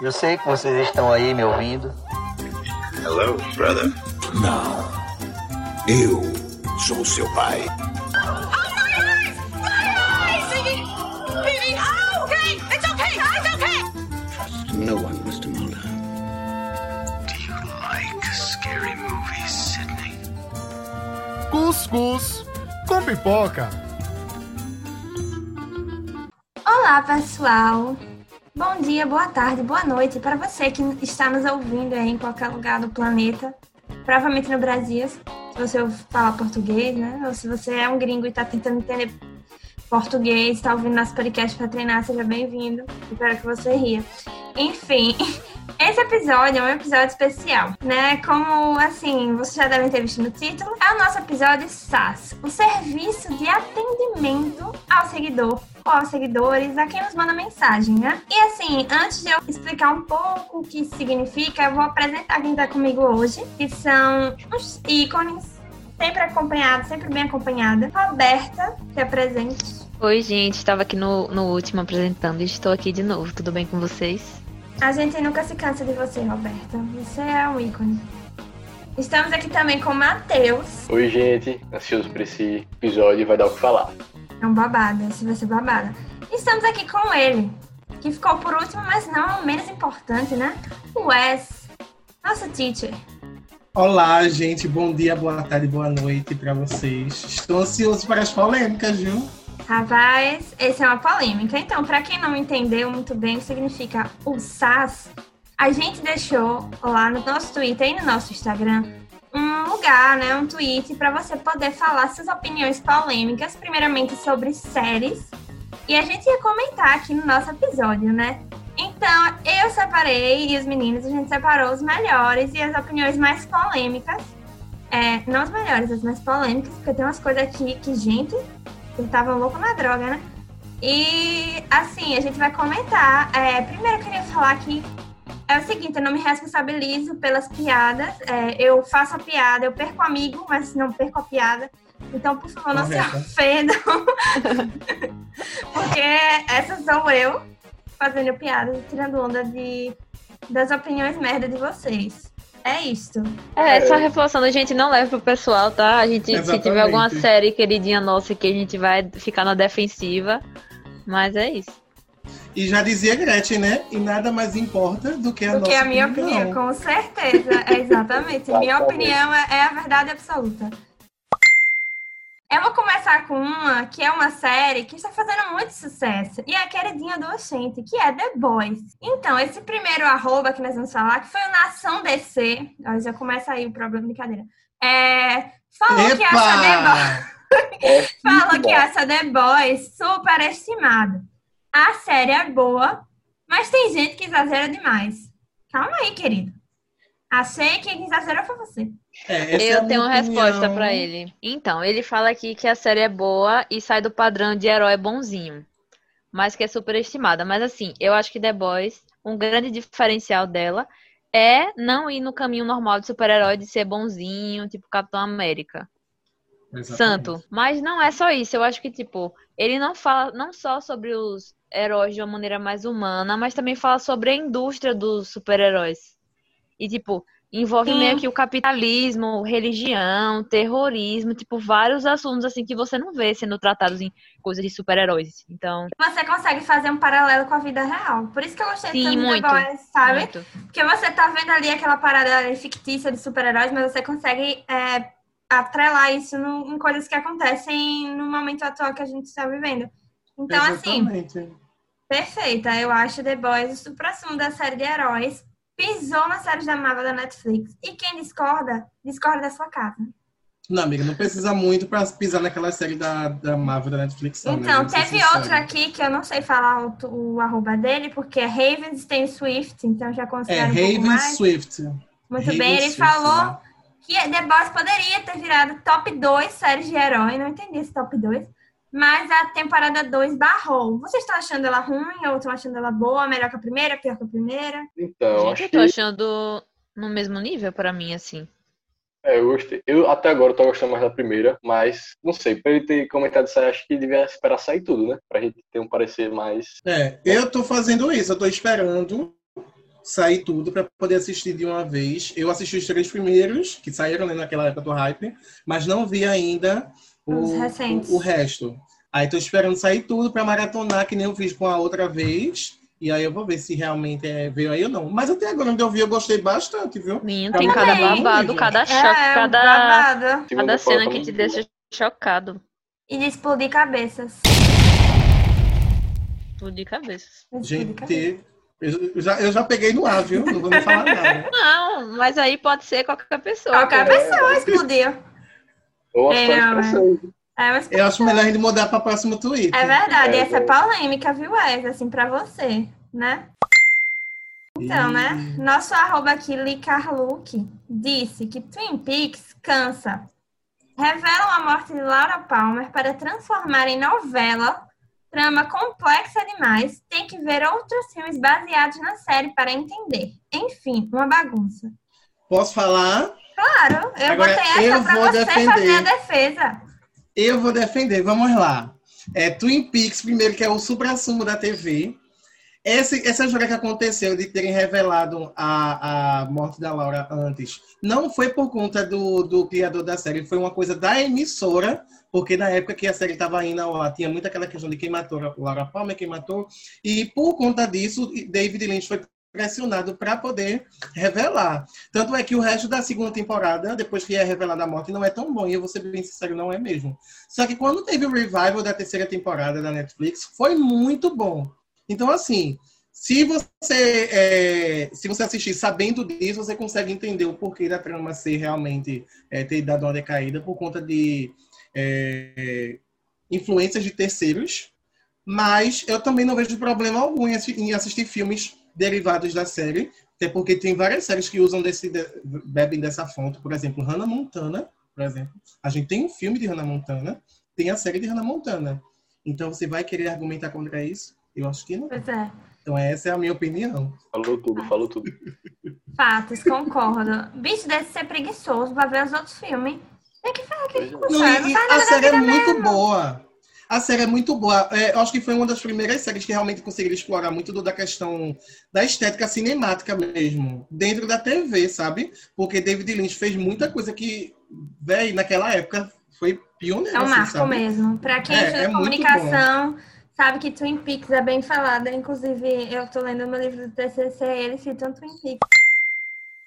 Eu sei que vocês estão aí me ouvindo. Hello, brother. Não. Eu sou seu pai. Trust no one, Mr. Mulder. Do you like scary movies, Sidney? Cuscuz com pipoca. Olá, pessoal! Bom dia, boa tarde, boa noite para você que está nos ouvindo aí em qualquer lugar do planeta, provavelmente no Brasil, se você falar português, né? Ou se você é um gringo e está tentando entender português, está ouvindo nosso podcast para treinar, seja bem-vindo. Espero que você ria. Enfim, esse episódio é um episódio especial, né? Como, assim, vocês já devem ter visto no título, é o nosso episódio SAS, o serviço de atendimento ao seguidor ou aos seguidores, a quem nos manda mensagem, né? E assim, antes de eu explicar um pouco o que significa, eu vou apresentar quem tá comigo hoje, que são os ícones, sempre acompanhada, sempre bem acompanhada. Roberta, que é presente. Oi, gente, estava aqui no, no último apresentando e estou aqui de novo. Tudo bem com vocês? A gente nunca se cansa de você, Roberta. Você é um ícone. Estamos aqui também com o Matheus. Oi, gente. Ansioso por esse episódio, vai dar o que falar. É um babado, esse vai ser babado. Estamos aqui com ele, que ficou por último, mas não menos importante, né? O Wes, nosso teacher. Olá, gente. Bom dia, boa tarde, boa noite para vocês. Estou ansioso para as polêmicas, viu? Rapaz, esse é uma polêmica. Então, para quem não entendeu muito bem o que significa o SAS, a gente deixou lá no nosso Twitter e no nosso Instagram um lugar, né, um tweet para você poder falar suas opiniões polêmicas, primeiramente sobre séries, e a gente ia comentar aqui no nosso episódio, né? Então, eu separei, e os meninos, a gente separou os melhores e as opiniões mais polêmicas. É, não as melhores, as mais polêmicas, porque tem umas coisas aqui que, gente, eu tava louco na droga, né? E, assim, a gente vai comentar. É, primeiro, eu queria falar que é o seguinte, eu não me responsabilizo pelas piadas. É, eu faço a piada, eu perco amigo, mas não perco a piada. Então, por favor, não Correto. se ofendam. Porque essa sou eu fazendo piadas e tirando onda de, das opiniões merda de vocês. É isto. É, essa reforçando, a gente não leva pro pessoal, tá? A gente, se Exatamente. tiver alguma série queridinha nossa que a gente vai ficar na defensiva. Mas é isso. E já dizia Gretchen, né? E nada mais importa do que a Do nossa que a minha opinião, com certeza. É exatamente. minha opinião é, é a verdade absoluta. Eu vou começar com uma que é uma série que está fazendo muito sucesso e é a queridinha adolescente, que é The Boys. Então, esse primeiro arroba que nós vamos falar, que foi o Nação DC, ó, já começa aí o problema, brincadeira. É, falou que acha The Boys. É Falou que The Boys superestimado. A série é boa, mas tem gente que exagera demais. Calma aí, querido. Achei que quem exagerou foi você. É, é Eu tenho minha uma resposta pra ele. Então, ele fala aqui que a série é boa e sai do padrão de herói bonzinho, mas que é superestimada. Mas assim, eu acho que The Boys, um grande diferencial dela é não ir no caminho normal de super-herói de ser bonzinho, tipo Capitão América. Exatamente. santo. Mas não é só isso. Eu acho que, tipo, ele não fala não só sobre os heróis de uma maneira mais humana, mas também fala sobre a indústria dos super-heróis. E, tipo, envolve Sim. meio que o capitalismo, religião, terrorismo, tipo, vários assuntos, assim, que você não vê sendo tratados em coisas de super-heróis. Então, Você consegue fazer um paralelo com a vida real. Por isso que eu gostei Sim, tanto muito. The Boys, sabe? muito. Porque você tá vendo ali aquela parada fictícia de super-heróis, mas você consegue é, atrelar isso no- em coisas que acontecem no momento atual que a gente está vivendo. Então, assim, Exatamente. Perfeita, eu acho The Boys o supra-sumo da série de heróis. Pisou na série da Marvel da Netflix. E quem discorda, discorda da sua casa. Não, amiga, não precisa muito pra pisar naquela série da, da Marvel da Netflix. não, né? Então, ser teve outro aqui que eu não sei falar o, o arroba dele, porque é Ravenstein Swift, então já É considero um pouco Raven. Swift. Muito Raven bem, ele Swift, falou né? que The Boys poderia ter virado top 2 séries de herói, não entendi esse top 2. Mas a temporada 2 barrou. Vocês estão achando ela ruim ou estão achando ela boa, melhor que a primeira, pior que a primeira? Então, Gente, acho eu que tô achando no mesmo nível pra mim, assim. é, eu gostei. Eu até agora tô gostando mais da primeira, mas não sei, pra ele ter comentado isso aí, acho que devia esperar sair tudo, né? Pra gente ter um parecer mais. É, eu tô fazendo isso, eu tô esperando sair tudo para poder assistir de uma vez. Eu assisti os três primeiros, que saíram né, naquela época do hype, mas não vi ainda Os o, recentes. o, o resto. Aí tô esperando sair tudo para maratonar, que nem eu fiz com a outra vez. E aí eu vou ver se realmente é, veio aí ou não. Mas até agora, onde eu vi, eu gostei bastante, viu? Tá tem cada babado, cada choque, É, cada, babado. Cada cena que te deixa chocado. E de explodir cabeças. Explodir cabeças. Gente, eu eu já, eu já peguei no ar, viu? Não vou nem falar nada. Não, mas aí pode ser qualquer pessoa. Qualquer pessoa explodiu. Ou É, coisas não, é. É, Eu acho melhor a gente mudar para próximo tweet. É verdade, É, essa é é. polêmica, viu, Wes? Assim, pra você, né? Então, né? Nosso arroba aqui, Licarluke, disse que Twin Peaks cansa. Revelam a morte de Laura Palmer para transformar em novela. Trama complexa demais. Tem que ver outros filmes baseados na série para entender. Enfim, uma bagunça. Posso falar? Claro, eu Agora, botei essa você defender. fazer a defesa. Eu vou defender, vamos lá. É, Twin Peaks, primeiro, que é o supra-sumo da TV. Esse, essa história que aconteceu de terem revelado a, a morte da Laura antes, não foi por conta do, do criador da série, foi uma coisa da emissora, porque na época que a série estava indo ao ar, tinha muita aquela questão de quem matou a Laura Palmer, quem matou, e por conta disso, David Lynch foi pressionado para poder revelar. Tanto é que o resto da segunda temporada, depois que é revelada a morte, não é tão bom, e eu vou ser bem sincero, não é mesmo. Só que quando teve o revival da terceira temporada da Netflix, foi muito bom. Então, assim, se você, é, se você assistir sabendo disso, você consegue entender o porquê da trama ser realmente é, ter dado uma decaída por conta de é, influências de terceiros. Mas eu também não vejo problema algum em assi- em assistir filmes derivados da série, até porque tem várias séries que usam desse, de- bebem dessa fonte. Por exemplo, Hannah Montana, por exemplo. A gente tem um filme de Hannah Montana, tem a série de Hannah Montana. Então você vai querer argumentar contra isso? Eu acho que não. Pois é. Então essa é a minha opinião. Falou tudo, falou tudo. Fatos, concordo. Bicho deve ser preguiçoso pra ver os outros filmes. Tem que fazer aquele Pois é. Não, faz a série é muito mesmo. boa. A série é muito boa. É, eu acho que foi uma das primeiras séries que realmente conseguiram explorar muito do- da questão da estética cinemática mesmo, dentro da TV, sabe? Porque David Lynch fez muita coisa que, velho, naquela época foi pioneiro. É um assim, marco sabe? mesmo. Pra quem É, é comunicação, sabe que Twin Peaks é bem falada. Inclusive, eu tô lendo meu livro do TCC e eles citam Twin Peaks.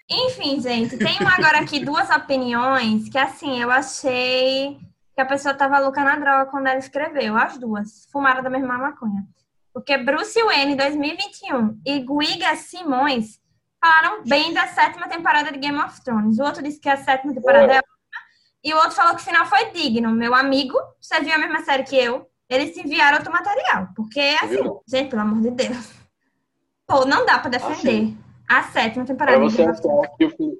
Enfim, gente, tem agora aqui duas opiniões que, assim, eu achei que a pessoa tava louca na droga quando ela escreveu. As duas. Fumaram da mesma maconha. Porque Bruce Wayne 2021 e Guiga Simões falaram bem da sétima temporada de Game of Thrones. O outro disse que a sétima temporada é ótima. E o outro falou que o final foi digno. Meu amigo, você viu a mesma série que eu? Eles te enviaram outro material. Porque, assim, Viu? gente, pelo amor de Deus. Pô, não dá pra defender a sétima temporada de você, Game of Thrones. achar que o,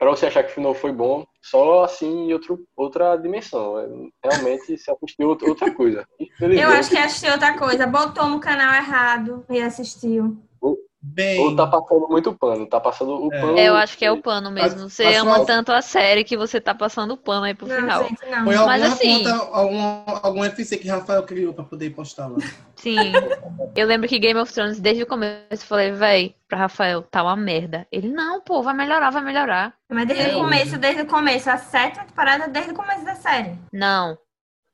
pra você achar que o final foi bom, só assim em outro, outra dimensão. É, Realmente se assistiu outra, coisa. Eu acho que assistiu outra coisa. Botou no canal errado e assistiu. Bem, Ou tá passando muito pano, tá passando o É. pano. É, eu acho que é o pano mesmo. Você Mas- ama mas- tanto a série que você tá passando o pano aí pro Não, final. gente, não. foi Mas assim- conta, algum, algum FC que Rafael criou pra poder postar lá. Sim. Eu lembro que Game of Thrones, desde o começo, eu falei, véi, pra Rafael, tá uma merda. Ele, não, pô, vai melhorar, vai melhorar. Mas desde É. o começo, desde o começo. A sétima temporada, desde o começo da série. Não.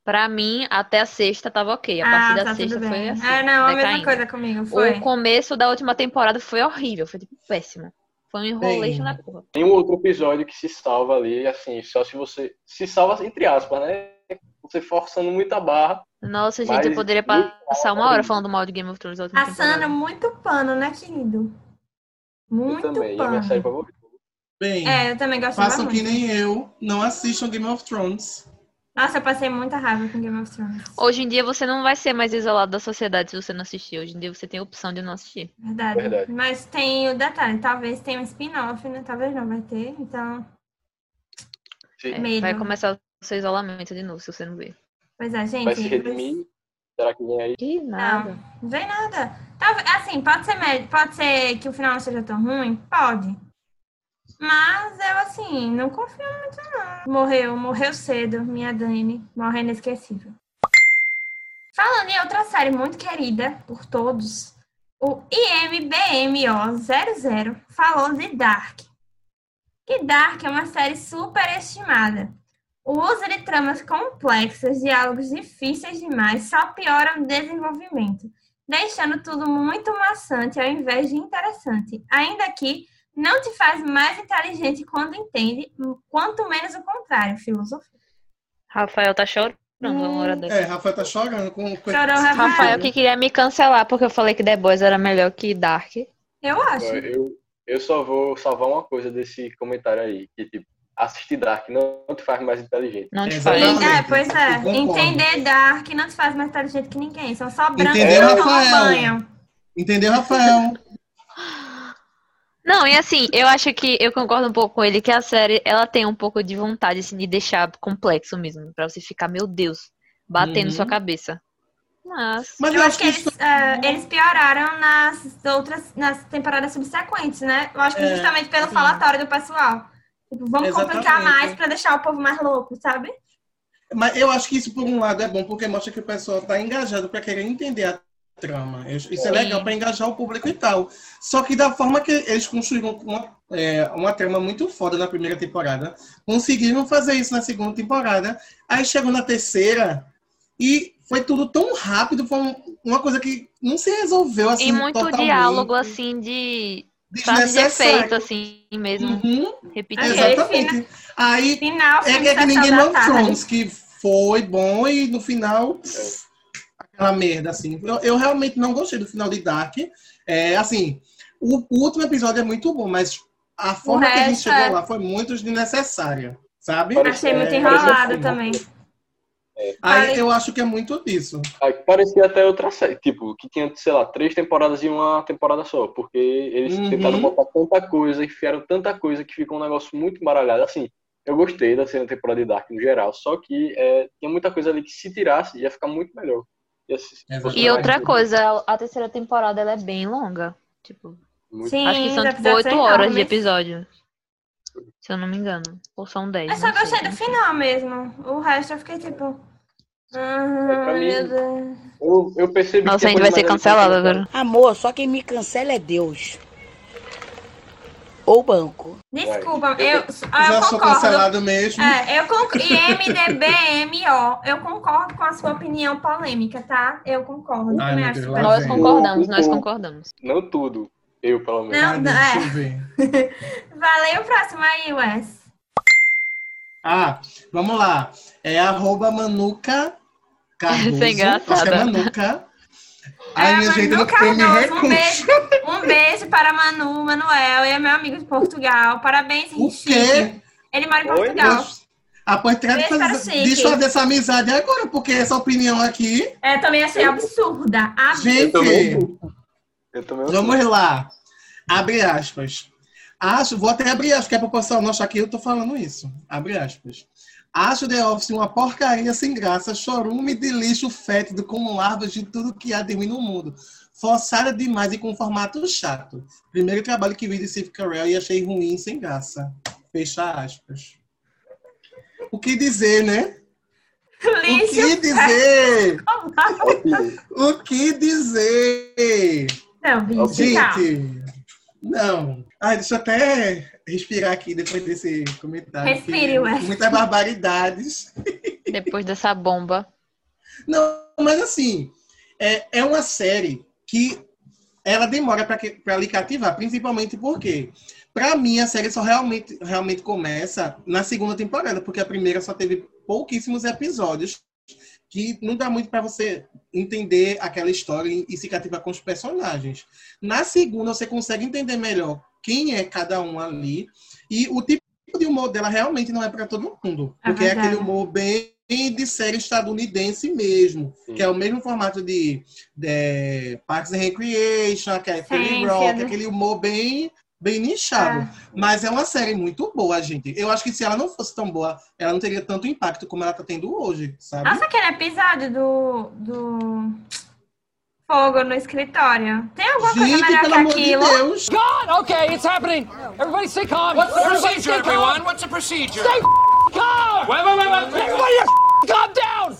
Pra mim, até a sexta tava ok. A partir da tá, sexta foi assim. Ah, não, a mesma coisa comigo. Foi. O começo da última temporada foi horrível, foi tipo péssimo. Foi um enroleixo na porra. Tem um outro episódio que se salva ali, assim, só se você. Se salva entre aspas, né? Você forçando muita barra. Nossa, gente, Mas eu poderia passar uma hora falando mal de Game of Thrones Passando temporada. muito pano, né, querido? Eu Muito também, é a minha série pano. favorita. Bem, É, eu também gostava façam que nem eu, não assistam Game of Thrones. Nossa, eu passei muita raiva com Game of Thrones. Hoje em dia você não vai ser mais isolado da sociedade se você não assistir. Hoje em dia você tem a opção de não assistir. Verdade. Verdade. Mas tem o detalhe, talvez tenha um spin-off, né? Talvez não vai ter, então. É. Vai começar o seu isolamento de novo, se você não ver. Pois é, gente. Vai se redimir. Será que vem aí? Que nada. Não, não vem nada. Talvez, assim, pode ser, pode ser que o final não seja tão ruim? Pode. Mas eu, assim, não confio muito, não. Morreu, morreu cedo, minha Dani. Morreu inesquecível. Falando em outra série muito querida por todos, O IMBMO00 falou de Dark. Que Dark é uma série superestimada. O uso de tramas complexas, diálogos difíceis demais, só piora o desenvolvimento, deixando tudo muito maçante ao invés de interessante. Ainda que não te faz mais inteligente quando entende, quanto menos o contrário, filosofia. Rafael tá chorando uma hora dessa. É, Rafael tá chorando com com- Chorou, Rafael. Rafael que queria me cancelar porque eu falei que The Boys era melhor que Dark. Eu acho. Eu, eu só vou salvar uma coisa desse comentário aí, que tipo, assistir Dark não te faz mais inteligente. Não te faz. É, pois é. Entender Dark não te faz mais inteligente que ninguém. São só brancos que tomam Rafael? banho. Entendeu, Rafael? Não, e assim, eu acho que eu concordo um pouco com ele que a série ela tem um pouco de vontade assim, de deixar complexo mesmo, pra você ficar, meu Deus, batendo Uhum. sua cabeça. Mas Mas Eu acho que isso eles, é, eles pioraram nas outras, nas temporadas subsequentes, né? Eu acho que É, justamente pelo sim. falatório do pessoal. Tipo, vamos complicar Exatamente. mais pra deixar o povo mais louco, sabe? Mas eu acho que isso, por um lado, é bom, porque mostra que o pessoal está engajado para querer entender a trama. Isso é legal para engajar o público e tal. Só que da forma que eles construíram uma, é, uma trama muito foda na primeira temporada, conseguiram fazer isso na segunda temporada. Aí chegou na terceira e foi tudo tão rápido, foi um- uma coisa que não se resolveu assim e muito totalmente. diálogo assim de frase de efeito assim mesmo, Uhum, repetido. Ok. exatamente. Aí Final, é é que of Tarde. Thrones, que foi bom e no final, pff, aquela merda, assim. Eu, eu realmente não gostei do final de Dark. É, assim, o, o último episódio é muito bom, mas a forma que a gente resto chegou é- lá foi muito desnecessária, sabe? Achei muito É, enrolado parece- também. Aí Vale. eu acho que é muito disso. Aí parecia até outra série, tipo, que tinha, sei lá, três temporadas e uma temporada só, porque eles Uhum. tentaram botar tanta coisa, enfiaram tanta coisa que ficou um negócio muito embaralhado. Assim, eu gostei da segunda temporada de Dark no geral, só que é, tinha muita coisa ali que se tirasse ia ficar muito melhor. Se- Exatamente. E outra coisa, a terceira temporada ela é bem longa. Tipo, muito- Sim, acho que são tipo episódios 8 são horas de enormes. episódio. Se eu não me engano. Ou são 10. Eu só sei, gostei do final mesmo. O resto eu fiquei tipo. Ah, pra mim- meu Deus. Eu, eu percebi que Nossa, a gente vai ser cancelado agora. Amor, só quem me cancela é Deus. Ou banco. Desculpa, Vai. eu, ah, eu Já sou concordo. cancelado mesmo. É, eu concordo. IMDBMO, eu concordo com a sua opinião polêmica, tá? Eu concordo. Ai, acho Deus, Nós vem. concordamos, nós concordamos. Não tudo, eu pelo menos. Não, não, é. eu. Valeu, próximo aí, Wes. Ah, vamos lá. É arroba Manuca Cardoso. Acho que é Manuca. Ai, É, gente, eu Manu eu me Cardoso, um beijo, um beijo para Manu, Manuel, e é meu amigo de Portugal. Parabéns, quê? Ele mora em Oi? Portugal. Ah, pois trata de Beijo para o fazer, desfazer essa amizade agora, porque essa opinião aqui. É, também achei absurda. absurda. Gente, Eu. Eu vamos lá. Abre aspas. Acho, vou até abrir aspas, que é não achar que eu tô falando isso. Abre aspas. Acho The Office uma porcaria sem graça, chorume de lixo fétido com larvas de tudo que há de ruim no mundo. Forçada demais e com formato chato. Primeiro trabalho que vi de Steve Carell e achei ruim sem graça. Fecha aspas. O que dizer, né? O Lixo. que dizer? O que dizer? Não. Gente, não. Ai, deixa eu até respirar aqui depois desse comentário. Respire, Wes. Muitas barbaridades. Depois dessa bomba. Não, mas assim, é, é uma série que ela demora para lhe cativar, principalmente porque, para mim, a série só realmente, realmente começa na segunda temporada, porque a primeira só teve pouquíssimos episódios, que não dá muito para você entender aquela história e, e se cativar com os personagens. Na segunda, você consegue entender melhor quem é cada um ali, e o tipo de humor dela realmente não é para todo mundo, É porque é verdade. aquele humor bem de série estadunidense mesmo, Sim. que é o mesmo formato de, de Parks and Recreation, que é Rock, sim. aquele humor bem, bem nichado. Mas é uma série muito boa, gente. Eu acho que se ela não fosse tão boa, ela não teria tanto impacto como ela tá tendo hoje, sabe? Nossa, aquele episódio do, do fogo no escritório. Tem alguma coisa gente, melhor pelo que amor de aquilo? Deus! Okay, it's happening. Everybody stay calm. What's the Everybody procedure, stay calm. everyone? What's the procedure? Stay calm. Wait, wait, wait, wait. Everybody calm down.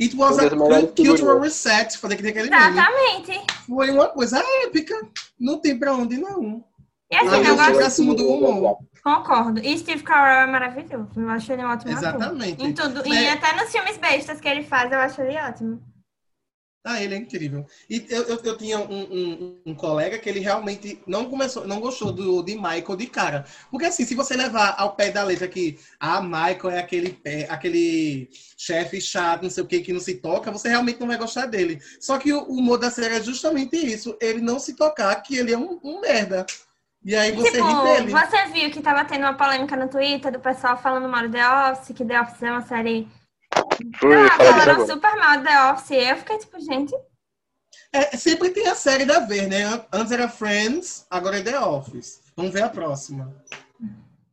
It was a cultural reset, fazer que tem aquele meme. Exatamente. Foi uma coisa épica. Não tem pra onde, não. E assim, eu gosto. do humor. Concordo. E Steve Carell é maravilhoso. Eu acho ele um ótimo ator. Exatamente. Em tudo. E É. até nos filmes bestas que ele faz, eu acho ele ótimo. Ah, ele é incrível. E eu, eu, eu tinha um, um- um colega que ele realmente não começou, não gostou do, de Michael de cara. Porque assim, se você levar ao pé da letra que ah, Michael é aquele, pé- aquele chefe chato, não sei o que, que não se toca, você realmente não vai gostar dele. Só que o, o humor da série é justamente isso, ele não se tocar, que ele é um, um merda. E aí você tipo, ri dele. você viu que tava tendo uma polêmica no Twitter do pessoal falando mal do The Office, que The Office é uma série. Foi, Ah, agora. super mal The Office. Eu fiquei tipo, gente. É, sempre tem a série da ver, né? Antes era Friends, agora é The Office. Vamos ver a próxima.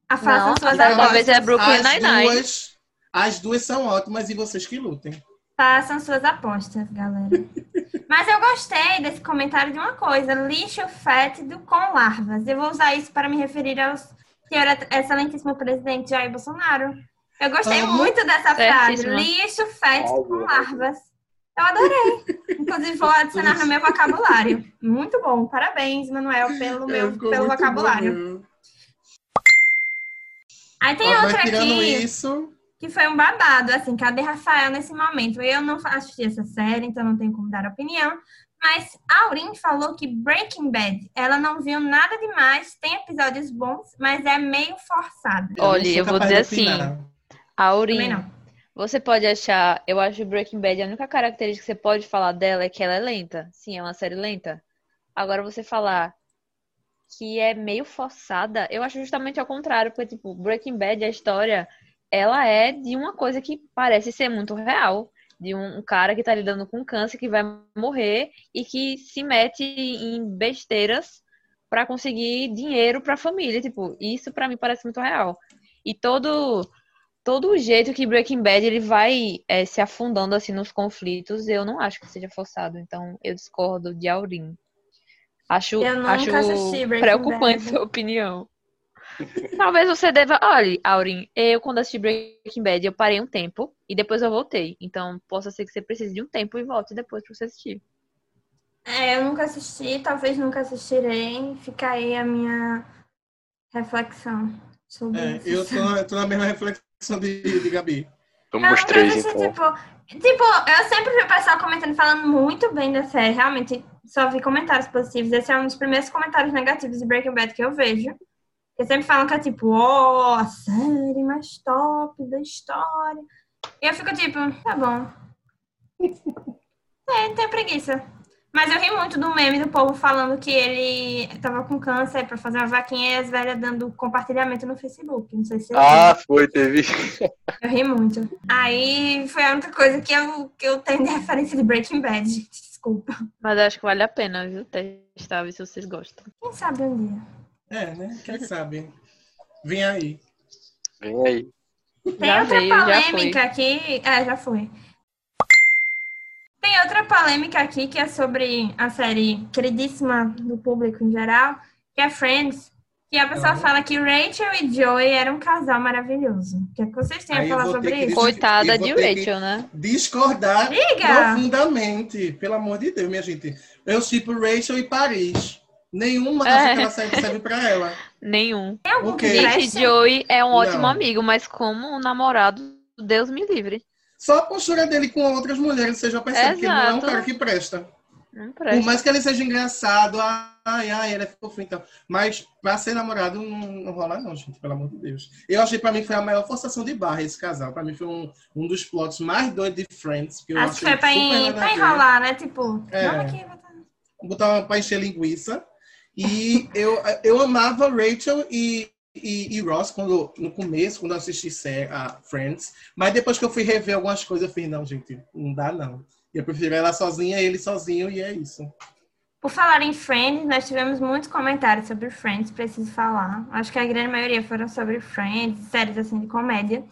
A façam Não, suas a próxima apostas. vez é Brooklyn As Nine-Nine. duas, as duas são ótimas e vocês que lutem. Façam suas apostas, galera. Mas eu gostei desse comentário de uma coisa: lixo fétido com larvas. Eu vou usar isso para me referir ao senhor excelentíssimo presidente Jair Bolsonaro. Eu gostei muito dessa frase: Certíssimo. lixo fétido com Óbvio. larvas. Eu adorei. Inclusive, vou adicionar no meu vocabulário. Muito bom. Parabéns, Manuel, pelo, meu, É, pelo vocabulário. bom. Aí tem Ó, outra aqui. isso, que foi um babado, assim, cadê Rafael nesse momento? Eu não assisti essa série, então não tenho como dar opinião, mas a Aurin falou que Breaking Bad, ela não viu nada demais, tem episódios bons, mas é meio forçada. eu Olha, sou eu vou dizer assim, não. você pode achar, eu acho Breaking Bad, a única característica que você pode falar dela é que ela é lenta. Sim, é uma série lenta. Agora você falar que é meio forçada, eu acho justamente ao contrário, porque tipo, Breaking Bad, a história, ela é de uma coisa que parece ser muito real, de um, um cara que tá lidando com câncer que vai morrer e que se mete em besteiras pra conseguir dinheiro pra família, tipo, isso pra mim parece muito real. E todo todo o jeito que Breaking Bad ele vai é, se afundando assim nos conflitos, eu não acho que seja forçado. Então eu discordo de Aurim. Acho, Eu nunca acho preocupante Bad. sua opinião. Talvez você deva. Olha, Aurim, eu quando assisti Breaking Bad, eu parei um tempo e depois eu voltei. Então, possa ser que você precise de um tempo e volte depois pra você assistir. É, eu nunca assisti, talvez nunca assistirei, fica aí a minha reflexão sobre É, isso. eu tô na, tô na mesma reflexão de, de Gabi. Vamos nunca três, então. tipo, tipo, eu sempre vi o pessoal comentando, falando muito bem da série. Realmente, só vi comentários positivos. Esse é um dos primeiros comentários negativos de Breaking Bad que eu vejo. Porque sempre falam que é tipo, ó, a série mais top da história. E eu fico tipo, tá bom. É, tenho preguiça. Mas eu ri muito do meme do povo falando que ele tava com câncer pra fazer uma vaquinha e as velhas dando compartilhamento no Facebook. Não sei se você viu. Ah, foi, teve. Eu ri muito. Aí foi a única coisa que eu, que eu tenho de referência de Breaking Bad, gente. Desculpa. Mas acho que vale a pena, viu? Testar, ver se vocês gostam. Quem sabe um dia. É, né? Quem sabe? Vem aí. Vem aí. Tem Já outra veio, já polêmica aqui. É, já foi. Tem outra polêmica aqui que é sobre a série queridíssima do público em geral, que é Friends. Que a pessoa fala que Rachel e Joey eram um casal maravilhoso. O que, é que vocês têm a Aí falar sobre que isso? Coitada de que- Rachel, né? Discordar Diga! profundamente. Pelo amor de Deus, minha gente. Eu tipo Rachel e Paris. Nenhuma É. daquela série serve pra ela. Nenhum. Tem algum O que quê? Gente? Joey é um ótimo Não. amigo, mas como um namorado, Deus me livre. Só a postura dele com outras mulheres, você já percebe que ele não é um Exato. cara que presta. Não Por presta. mais que ele seja engraçado, ai, ai, ele é fofinho então. Mas pra ser namorado não, não rola, não, gente, pelo amor de Deus. Eu achei pra mim foi a maior forçação de barra esse casal. Pra mim foi um, um dos plots mais doidos de Friends. Que eu Acho que achei foi pra, en- pra enrolar, né? Tipo, É. aqui, botar- botar uma pra encher linguiça. E eu, eu amava Rachel e, e, e Ross quando, no começo, quando eu assisti a Friends. Mas depois que eu fui rever algumas coisas, eu fiz, não, gente, não dá não. Eu prefiro ela sozinha, ele sozinho, e é isso. Por falar em Friends, nós tivemos muitos comentários sobre Friends, preciso falar. Acho que a grande maioria foram sobre Friends, séries assim de comédia.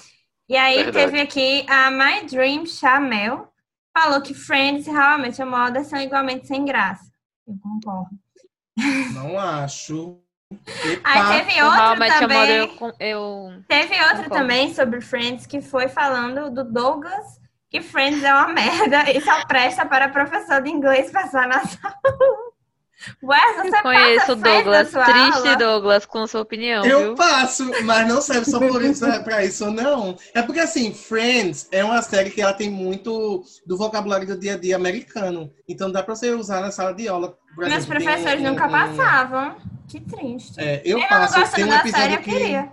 E aí Verdade. teve aqui a My Dream Chamel, falou que Friends realmente é uma audição igualmente sem graça. Eu concordo. Não acho. Aí teve O How I outra Met Your Mother, também. eu, eu Teve Concordo. também sobre Friends que foi falando do Douglas que Friends é uma merda e só presta para professor de inglês passar na sala. Ué, você Conheço o Douglas, triste aula? Douglas, com sua opinião, Eu viu? passo, mas não serve só por isso, é pra isso, não. É porque, assim, Friends é uma série que ela tem muito do vocabulário do dia a dia americano. Então dá pra você usar na sala de aula. Por Meus exemplo, professores um- nunca um- passavam. Que triste. É, eu não passo, tem gostando um da série, eu que... queria.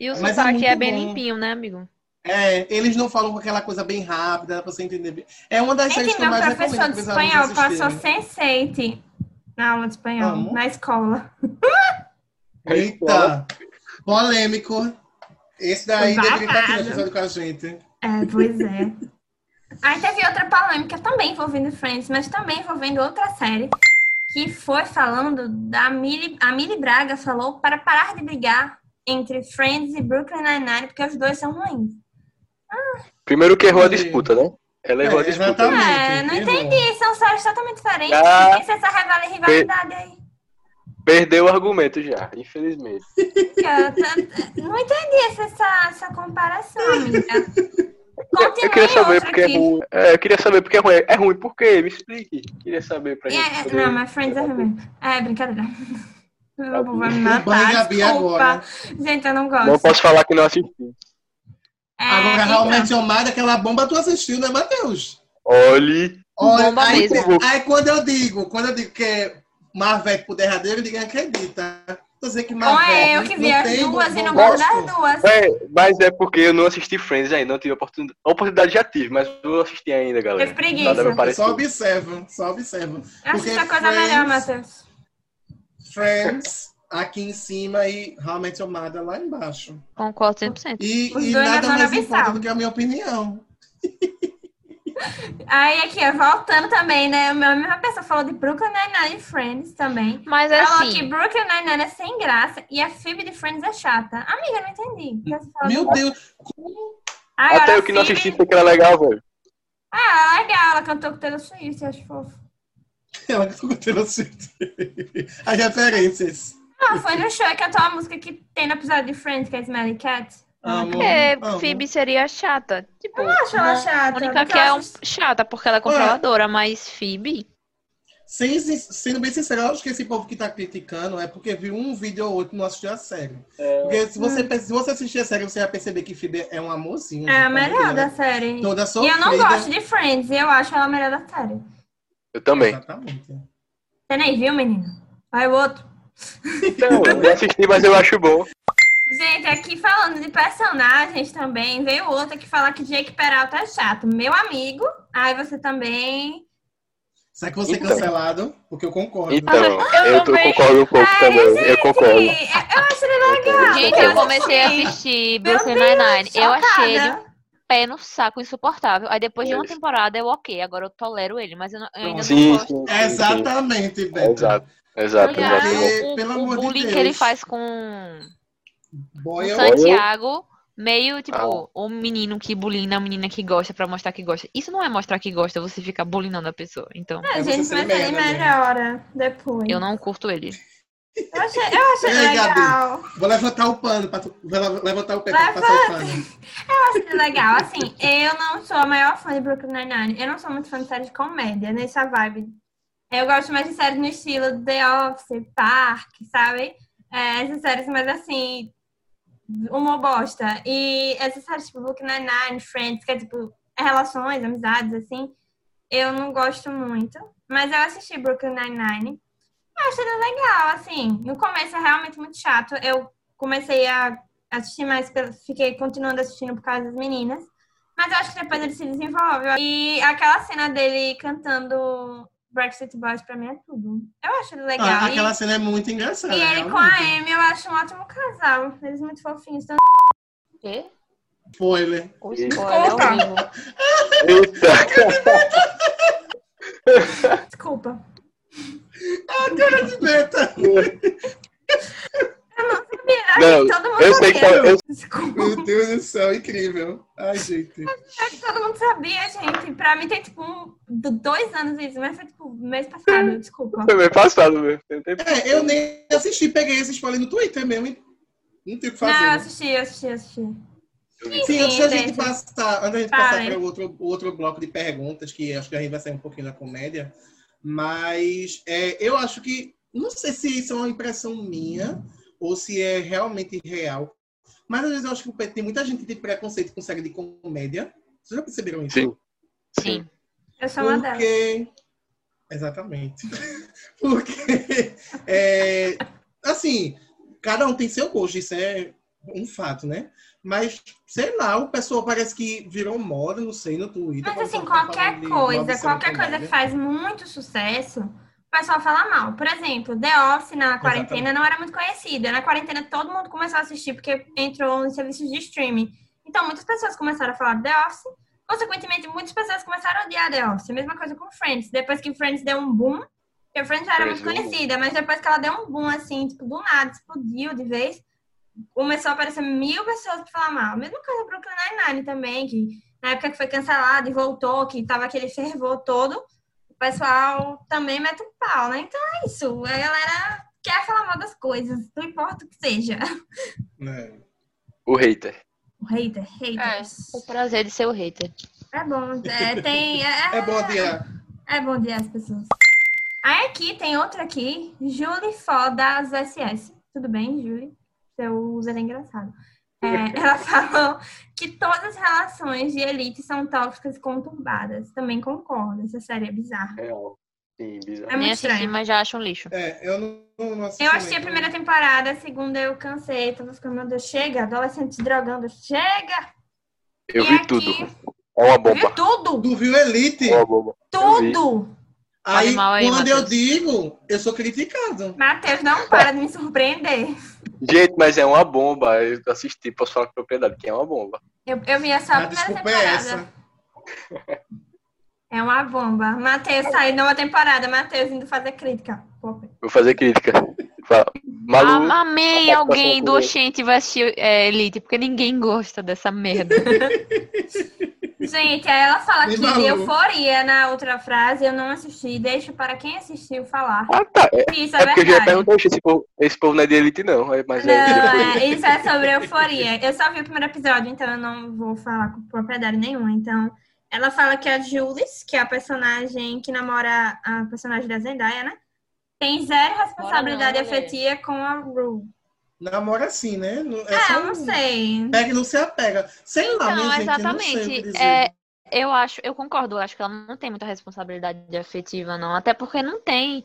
E o Mas é sotaque muito é, bem bom. limpinho, né, amigo? É, eles não falam com aquela coisa bem rápida, dá pra você entender bem. É uma das séries Gente, que eu meu mais professor recomendo de pros alunos espanhol passou. Sense8 na aula de espanhol, Amo. na escola. Eita, polêmico. Esse daí deveria estar aqui no Babado. episódio com a gente. É, pois é. Aí teve outra polêmica também envolvendo Friends, mas também envolvendo outra série, que foi falando da Millie, a Millie Braga falou para parar de brigar entre Friends e Brooklyn Nine-Nine, porque os dois são ruins. Primeiro que errou a disputa, né? Ela errou a É, disputa. exatamente. É, não entendi, são séries totalmente diferentes. Ah. Tem essa rival- rivalidade aí. Perdeu o argumento já, infelizmente. Eu não entendi essa, essa, essa comparação, amiga. Eu queria em saber porque é aqui. ruim. É, eu queria saber porque é ruim. É ruim por quê? Me explique. Queria saber pra É, gente. é, poder- não, mas Friends é ruim. É, brincadeira. Meu Tá vai me matar, desculpa. agora. Gente, eu não gosto. Não posso falar que não assisti. É, Agora, então, realmente, Omar, aquela bomba tu assistiu, né, Matheus? Olhe. Olha, Bomba aí, mesmo. aí quando eu digo, quando eu digo que é Marvel pro derradeiro, ninguém acredita. Tô dizendo que Marvel é eu não que vi as duas e não gosto. das duas. É, mas é porque eu não assisti Friends ainda, não tive oportunidade. A oportunidade já tive, mas não assisti ainda, galera. Teve preguiça. Nada me Só pareceu. observa, só observa. Eu Porque assisto a coisa Friends- melhor, Matheus. Friends aqui em cima e Your Mother lá embaixo. Concordo 100%. E, Os e dois nada na mais zona importa abissal. do que a minha opinião. Aí aqui, ó, voltando também, né? A mesma pessoa falou de Brooklyn Nine-Nine e Friends também. Mas Falou que assim, Brooklyn Nine-Nine é sem graça e a Phoebe de Friends é chata. Amiga, eu não entendi. Que? Meu Deus, Agora, Até a eu que não Phoebe- assisti foi que era legal, velho. Ah, legal, ela cantou com Taylor Swift, eu acho fofo. ela ficou tendo as referências. Ah, foi no show que cantou a música que tem no episódio de Friends, que é Smelly Cat. Amo, é, amo. Phoebe seria chata. Tipo, Eu não acho ela a chata. única porque que eu é um, acho- chata porque ela é controladora, mas Phoebe. Sem- sendo bem sincero, eu acho que esse povo que tá criticando é porque viu um vídeo ou outro e não assistiu a série. Porque se você, se você assistir a série, você vai perceber que Phoebe é um amorzinho. É a melhor da é série. Toda E sofrida. eu não gosto de Friends, eu acho ela a melhor da série. Eu também. Exatamente. Você nem viu, menino? Vai o outro. Não, eu não assisti, mas eu acho bom. Gente, aqui falando de personagens também, veio outro aqui falar que Jake Peralta é chato. Meu amigo. Aí você também. Será que você é Então. cancelado? Porque eu concordo. Então, Eu eu, também. concordo um pouco Ai, também. gente, Eu concordo. Eu acho ele legal. Gente, eu comecei a assistir Brooklyn Nine-Nine. Eu achei ele um pé no saco insuportável. Aí depois de uma temporada eu ok, agora eu tolero ele, mas eu, não- eu ainda Sim, não gosto. sim. Exatamente, Beto. Exato, exato, exato. O, pelo o amor de bullying Deus. que ele faz com o Santiago, meio tipo, Ah. o menino que bulina a menina que gosta pra mostrar que gosta. Isso não é mostrar que gosta, você fica bulinando a pessoa. Então, É gente, mas ele melhora depois. eu não curto ele. Eu achei, eu achei Ei, Gabi. legal. Vou levantar o pano, pra tu... vou le- levantar o pé pra passar o pano. Eu achei legal. Assim, eu não sou a maior fã de Brooklyn Nine-Nine. Eu não sou muito fã de série de comédia, nessa vibe. Eu gosto mais de séries no estilo The Office, Park, sabe? É, essas séries mais assim, humor bosta. E essas séries tipo Brooklyn Nine-Nine, Friends, que é tipo é relações, amizades, assim, eu não gosto muito. Mas eu assisti Brooklyn Nine-Nine. Eu achei legal, assim. No começo é realmente muito chato. Eu comecei a assistir mais, fiquei continuando assistindo por causa das meninas. Mas eu acho que depois ele se desenvolve. E aquela cena dele cantando Brexit Boys pra mim é tudo. Eu acho ele legal. Ah, E- aquela cena é muito engraçada. e ele com a. Amy eu acho um ótimo casal. Eles muito fofinhos. Então, Quê? Spoiler. O Desculpa. spoiler é horrível. Eita! desculpa. Ah, cara de beta. Acho Não, que todo mundo eu sei que sabia. eu-. Meu Deus do céu, incrível. Ai, gente. Acho que todo mundo sabia, gente. Pra mim tem tipo um, do- dois anos isso, mas foi tipo mês passado. Desculpa. Foi mês passado mesmo. Tem tempo. É, eu nem assisti, peguei esse spoiler no Twitter mesmo. e Não tem o que fazer. Não, eu né? assisti, assisti, assisti. Sim, antes da gente passar, antes da gente passar para o outro, o outro bloco de perguntas, que acho que a gente vai sair um pouquinho da comédia, mas é, eu acho que, não sei se isso é uma impressão minha ou se é realmente real, mas às vezes eu acho que tem muita gente que tem preconceito com série de comédia. Vocês já perceberam isso? Sim. Sim. Eu sou uma delas. Porque. Exatamente. Porque, é, assim, cada um tem seu gosto, isso é um fato, né? Mas, sei lá, o pessoal parece que virou moda, não sei, no Twitter. Mas assim, tá qualquer coisa, qualquer coisa que faz muito sucesso, pessoal fala mal. Por exemplo, The Office na quarentena não era muito conhecida. Na quarentena todo mundo começou a assistir porque entrou em serviços de streaming. Então muitas pessoas começaram a falar The Office. Consequentemente, muitas pessoas começaram a odiar The Office. A mesma coisa com Friends. Depois que Friends deu um boom, porque Friends já era Friends muito conhecida, mas depois que ela deu um boom, assim, tipo, do nada, explodiu de vez, começou a aparecer mil pessoas pra falar mal. A mesma coisa Brooklyn Nine-Nine também, que na época que foi cancelado e voltou, que tava aquele fervor todo, o pessoal também mete um pau, né? Então é isso. A galera quer falar mal das coisas, não importa o que seja. É. O hater. O hater, haters. O prazer de ser o hater. É, bom, é, tem... É, É bom odiar. é bom odiar as pessoas. Aí aqui, tem outra aqui, Julie Fó das SS. Tudo bem, Julie? Seu user é engraçado. É, ela falou que todas as relações de elite são tóxicas e conturbadas. Também concordo, essa série é bizarra. Real. Sim, bizarro. É muito estranho. mas já acho um lixo. É, eu não, não assisti. Eu assisti a primeira temporada, a segunda eu cansei. Tava ficando, meu Deus, chega, adolescente drogando, chega! Eu E vi aqui- tudo. É uma Viu bomba. tudo? Tu viu Elite? É uma bomba. Tudo! Aí, aí, quando eu Matheus. digo, eu sou criticado. Matheus, não para de me surpreender. Gente, mas é uma bomba. Eu assisti, posso falar com propriedade, que é uma bomba. Eu, eu vi só a A primeira desculpa é temporada. essa. É uma bomba. Matheus saiu nova temporada. Matheus indo fazer crítica. Vou fazer crítica. Malu, Ah, Amei alguém do Oxente vai assistir é, Elite, porque ninguém gosta dessa merda. Gente, aí ela fala que falou. euforia na outra frase. Eu não assisti. Deixo para quem assistiu falar. Ah, tá. É, Isso é é porque eu já verdade. perguntei, "Oxe, esse povo, esse povo não é de elite, não. É- Mas Não, é. é, isso é sobre euforia. Eu só vi o primeiro episódio, então eu não vou falar com propriedade nenhuma. Então, ela fala que a Jules, que é a personagem que namora a personagem da Zendaya, né? Tem zero responsabilidade Bora não, afetiva com a Rue. Namora assim, né? É, É, só eu não um- sei. Pega e não se apega. Sei lá, Então, minha gente, eu exatamente. É, eu acho, eu concordo, eu acho que ela não tem muita responsabilidade afetiva, não. Até porque não tem.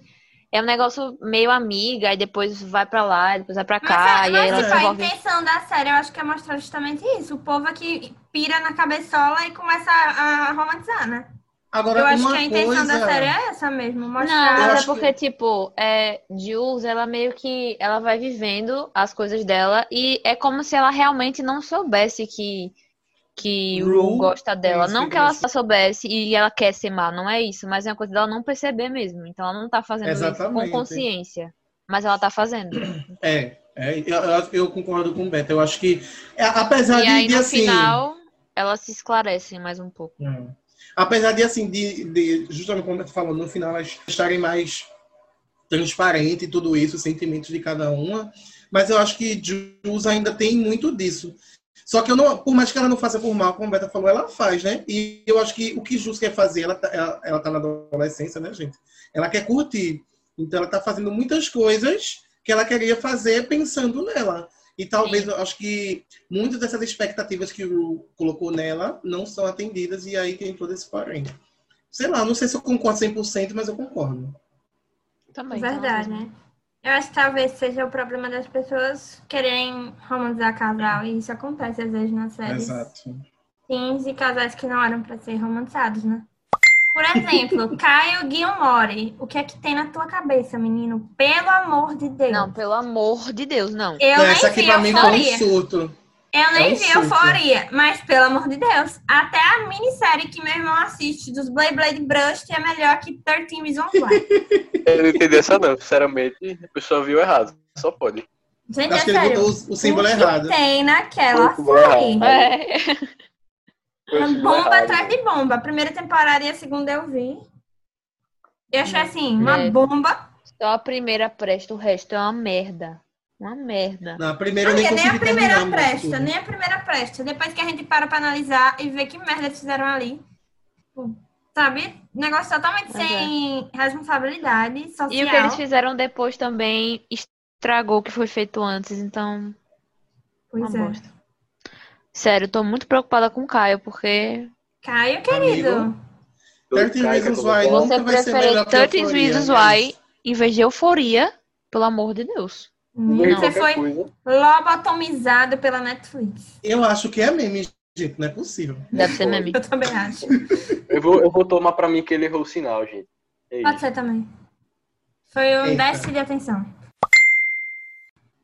É um negócio meio amiga, e depois vai pra lá, depois vai pra Mas, cá, é, e aí ela mas tipo, a envolve. intenção da série, eu acho que é mostrar justamente isso. O povo é que pira na cabeçola e começa a, a romantizar, né? Agora, eu acho que a intenção da coisa- série é essa mesmo, Não, mostrar... mas é porque, tipo, é, Jules, ela meio que, ela vai vivendo as coisas dela e é como se ela realmente não soubesse que, que Rue gosta dela. isso, Não que ela isso. só soubesse e ela quer ser má, não é isso, mas é uma coisa dela não perceber mesmo. Então ela não tá fazendo isso Exatamente. com consciência, mas ela tá fazendo. É, é eu, eu- concordo com o Beto. Eu acho que, é, apesar E de, aí de, no assim, final, elas se esclarecem mais um pouco. é, apesar de assim, de, de justamente como o Beto falou, no final elas estarem mais transparentes e tudo isso, os sentimentos de cada uma, mas eu acho que Jules ainda tem muito disso. Só que eu não, por mais que ela não faça por mal, como o Beto falou, ela faz, né? E eu acho que o que Jules quer fazer, ela, tá- ela, ela tá na adolescência, né, gente? Ela quer curtir. Então ela tá fazendo muitas coisas que ela queria fazer pensando nela. E talvez eu acho que muitas dessas expectativas que o colocou nela não são atendidas e aí tem todo esse porém. Sei lá, não sei se eu concordo 100%, mas eu concordo. Também. Verdade, né? Eu acho que talvez seja o problema das pessoas quererem romantizar casal, e isso acontece às vezes nas séries. Exato. Teens e casais que não eram pra ser romantizados, né? Por exemplo, Caio Guilmore, o que é que tem na tua cabeça, menino? Pelo amor de Deus. Não, pelo amor de Deus, não. Eu Não, nem essa aqui vi pra mim foi um. Eu nem É um vi surto. euforia, mas pelo amor de Deus, até a minissérie que meu irmão assiste dos Blade Blade Brust é melhor que 13 Reasons Why. Eu não entendi essa, não. Sinceramente, a pessoa viu errado. Só pode. Gente, Acho é que ele sério. botou o, o símbolo o que errado. tem naquela série? É. Foi o Uma símbolo bomba atrás de bomba. A primeira temporada e a segunda eu vi. Eu achei assim, uma É. bomba. Só a primeira presta, o resto é uma merda. Uma merda. Na primeira eu nem nem a primeira presta, nem a primeira presta. Depois que a gente para pra analisar e ver que merda eles fizeram ali. Sabe? Negócio totalmente Mas é. sem responsabilidade social. E o que eles fizeram depois também estragou o que foi feito antes, então. Pois uma é. bosta. Sério, tô muito preocupada com o Caio, porque Caio, querido. Amigo, 30 Reasons Why você nunca vai ser prefere melhor que 30 Euphoria, Reasons Why em vez de euforia, pelo amor de Deus. Você foi coisa. lobotomizado pela Netflix. Eu acho que é meme, gente, não é possível. Deve ser meme. Eu também acho. Eu vou, eu vou tomar pra mim que ele errou o sinal, gente. É Pode ser também. Foi um Eita. déficit de atenção.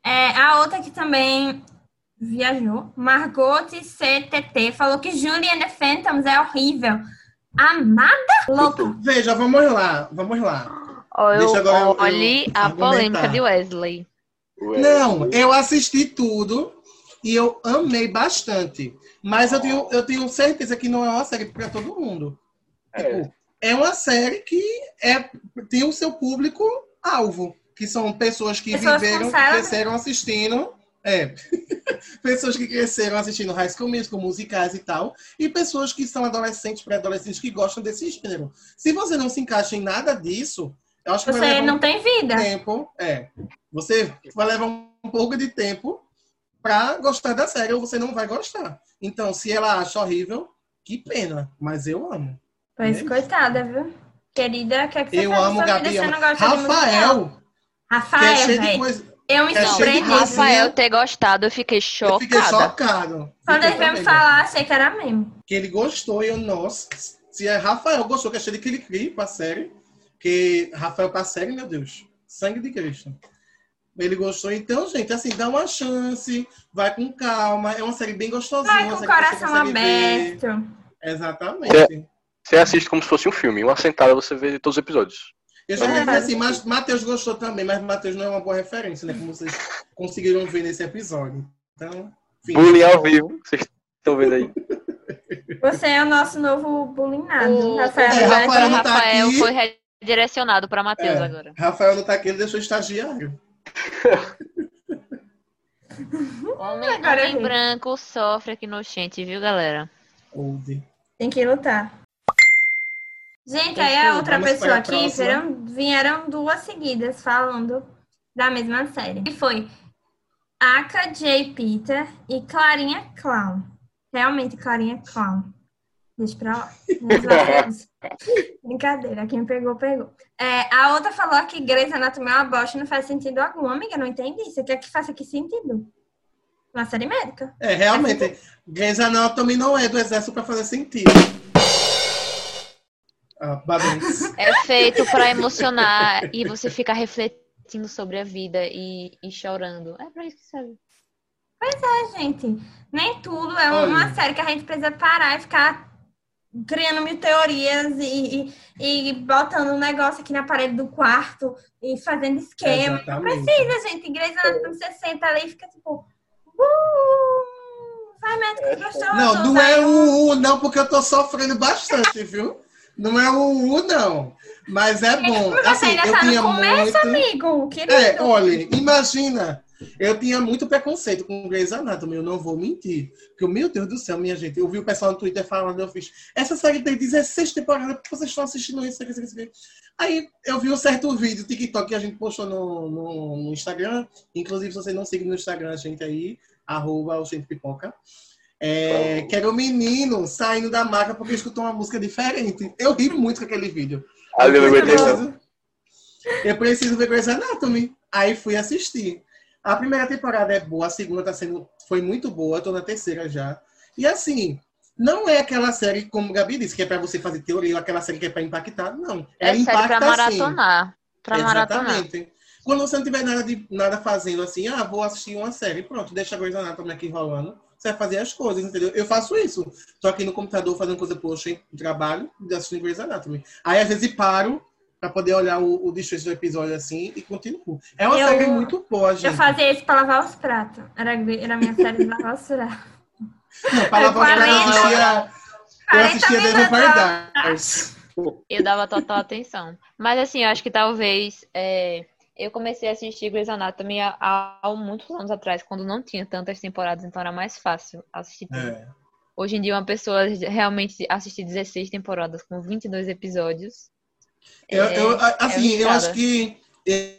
É, a outra que também viajou, Margot CTT, falou que Julie and the Phantoms é horrível. Amada louca. Veja, vamos lá, vamos lá. Eu- Deixa agora eu- a argumentar. polêmica de Wesley. Ué, Não, eu assisti tudo e eu amei bastante. Mas eu tenho, eu tenho certeza que não é uma série para todo mundo. É. Tipo, é uma série que é, tem o seu público-alvo, que são pessoas que Pessoas viveram, cresceram assistindo. É. pessoas que cresceram assistindo High School Musical, musicais e tal. E pessoas que são adolescentes, pré-adolescentes, que gostam desse gênero. Se você não se encaixa em nada disso, eu acho que vai Você levar um não tem vida. tempo. É. Você vai levar um pouco de tempo pra gostar da série ou você não vai gostar. Então, se ela acha horrível, que pena. Mas eu amo. Pois, É. coitada, viu? Querida, o que é que você Eu amo musical? Rafael, que é Rafael, de coisa. Eu me é cheio de surpreendi. Rafael ter gostado, eu fiquei Eu chocada. fiquei chocado. Quando Eu ele veio me falar, achei que era mesmo. Que ele gostou e eu, nossa. Se é Rafael gostou, que achei ele cri-cri pra série. Que Rafael pra série, meu Deus. Sangue de Cristo. Ele gostou. Então, gente, assim, dá uma chance. Vai com calma. É uma série bem gostosinha. Vai com o coração consegue ver. aberto. Exatamente. Você assiste como se fosse um filme. Uma sentada você vê todos os episódios. Eu já me É. dizer assim, mas Matheus gostou também, mas Matheus não é uma boa referência, né? Como vocês conseguiram ver nesse episódio. Então, enfim. Bullying ao vivo. Vocês estão vendo aí. Você é o nosso novo bullyingado. O, Rafael, É, Roberto. Rafael não tá Rafael aqui. foi redirecionado para Matheus É. agora. Rafael não tá aqui, ele deixou estagiário. Homem, homem ri. branco sofre aqui no gente, viu, galera? Old. Tem que lutar. Gente, aí Enfim, a outra vamos pessoa a aqui vieram, vieram duas seguidas falando da mesma série. Que foi Aka J. Peter e Clarinha Clown. Realmente, Clarinha Clown. Deixa pra lá. Brincadeira, quem pegou, pegou. É, a outra falou que Grey's Anatomy é uma bosta, não faz sentido algum, amiga, não entendi. Você quer que faça que sentido? Uma série médica. É, realmente, Grey's Anatomy não é do exército pra fazer sentido. Ah. É feito para emocionar e você ficar refletindo sobre a vida e, e chorando. É pra isso que serve. É, gente, nem tudo é Olha. uma série que a gente precisa parar e ficar criando mil teorias e, e, e botando um negócio aqui na parede do quarto e fazendo esquema. Não precisa, gente. Anatomy, você senta ali e fica tipo... Uh, vai, médico, que gostoso. Não, não é o U, não, porque eu tô sofrendo bastante, viu? Não é o U, não. Mas é bom. Você Assim, ainda eu tá tinha no começo, muito... amigo. Querido. É, olha, imagina. Eu tinha muito preconceito com Grey's Anatomy, eu não vou mentir. Porque, meu Deus do céu, minha gente, eu vi o pessoal no Twitter falando, eu fiz, essa série tem 16 temporadas, por que vocês estão assistindo isso? Isso, isso, isso. Aí eu vi um certo vídeo, TikTok, que a gente postou no, no, no Instagram. Inclusive, se você não segue no Instagram, a gente aí, arroba o Gente Pipoca. É, que era o menino saindo da maca porque escutou uma música diferente. Eu ri muito com aquele vídeo. Ali eu preciso, eu preciso ver Grey's Anatomy. Aí fui assistir. A primeira temporada é boa, a segunda tá sendo, foi muito boa, tô na terceira já. E assim, não é aquela série, como o Gabi disse, que é pra você fazer teoria, ou aquela série que é pra impactar, não. É Ela série pra impacta sim. maratonar. Pra maratonar. Exatamente. Quando você não tiver nada, de, nada fazendo assim, ah, vou assistir uma série, pronto, deixa a Grey's Anatomy aqui rolando. Você vai fazer as coisas, entendeu? Eu faço isso. Tô aqui no computador fazendo coisa poxa, no trabalho, assistindo Grey's Anatomy. Aí, às vezes, paro pra poder olhar o, o desfecho do episódio assim e continuo. É uma Eu- série muito boa, gente. Eu fazia isso pra lavar os pratos. Era, era a minha série de lavar os pratos. Não, pra lavar os pratos, eu 40 assistia, eu 40 assistia The minutos. Vampire Diaries. Eu dava total atenção. Mas assim, eu acho que talvez é, Eu comecei a assistir Grey's Anatomy há, há muitos anos atrás, quando não tinha tantas temporadas, então era mais fácil assistir tudo. É. Hoje em dia, uma pessoa realmente assistir 16 temporadas com 22 episódios. Eu, é- eu, a- é assim, uma eu acho que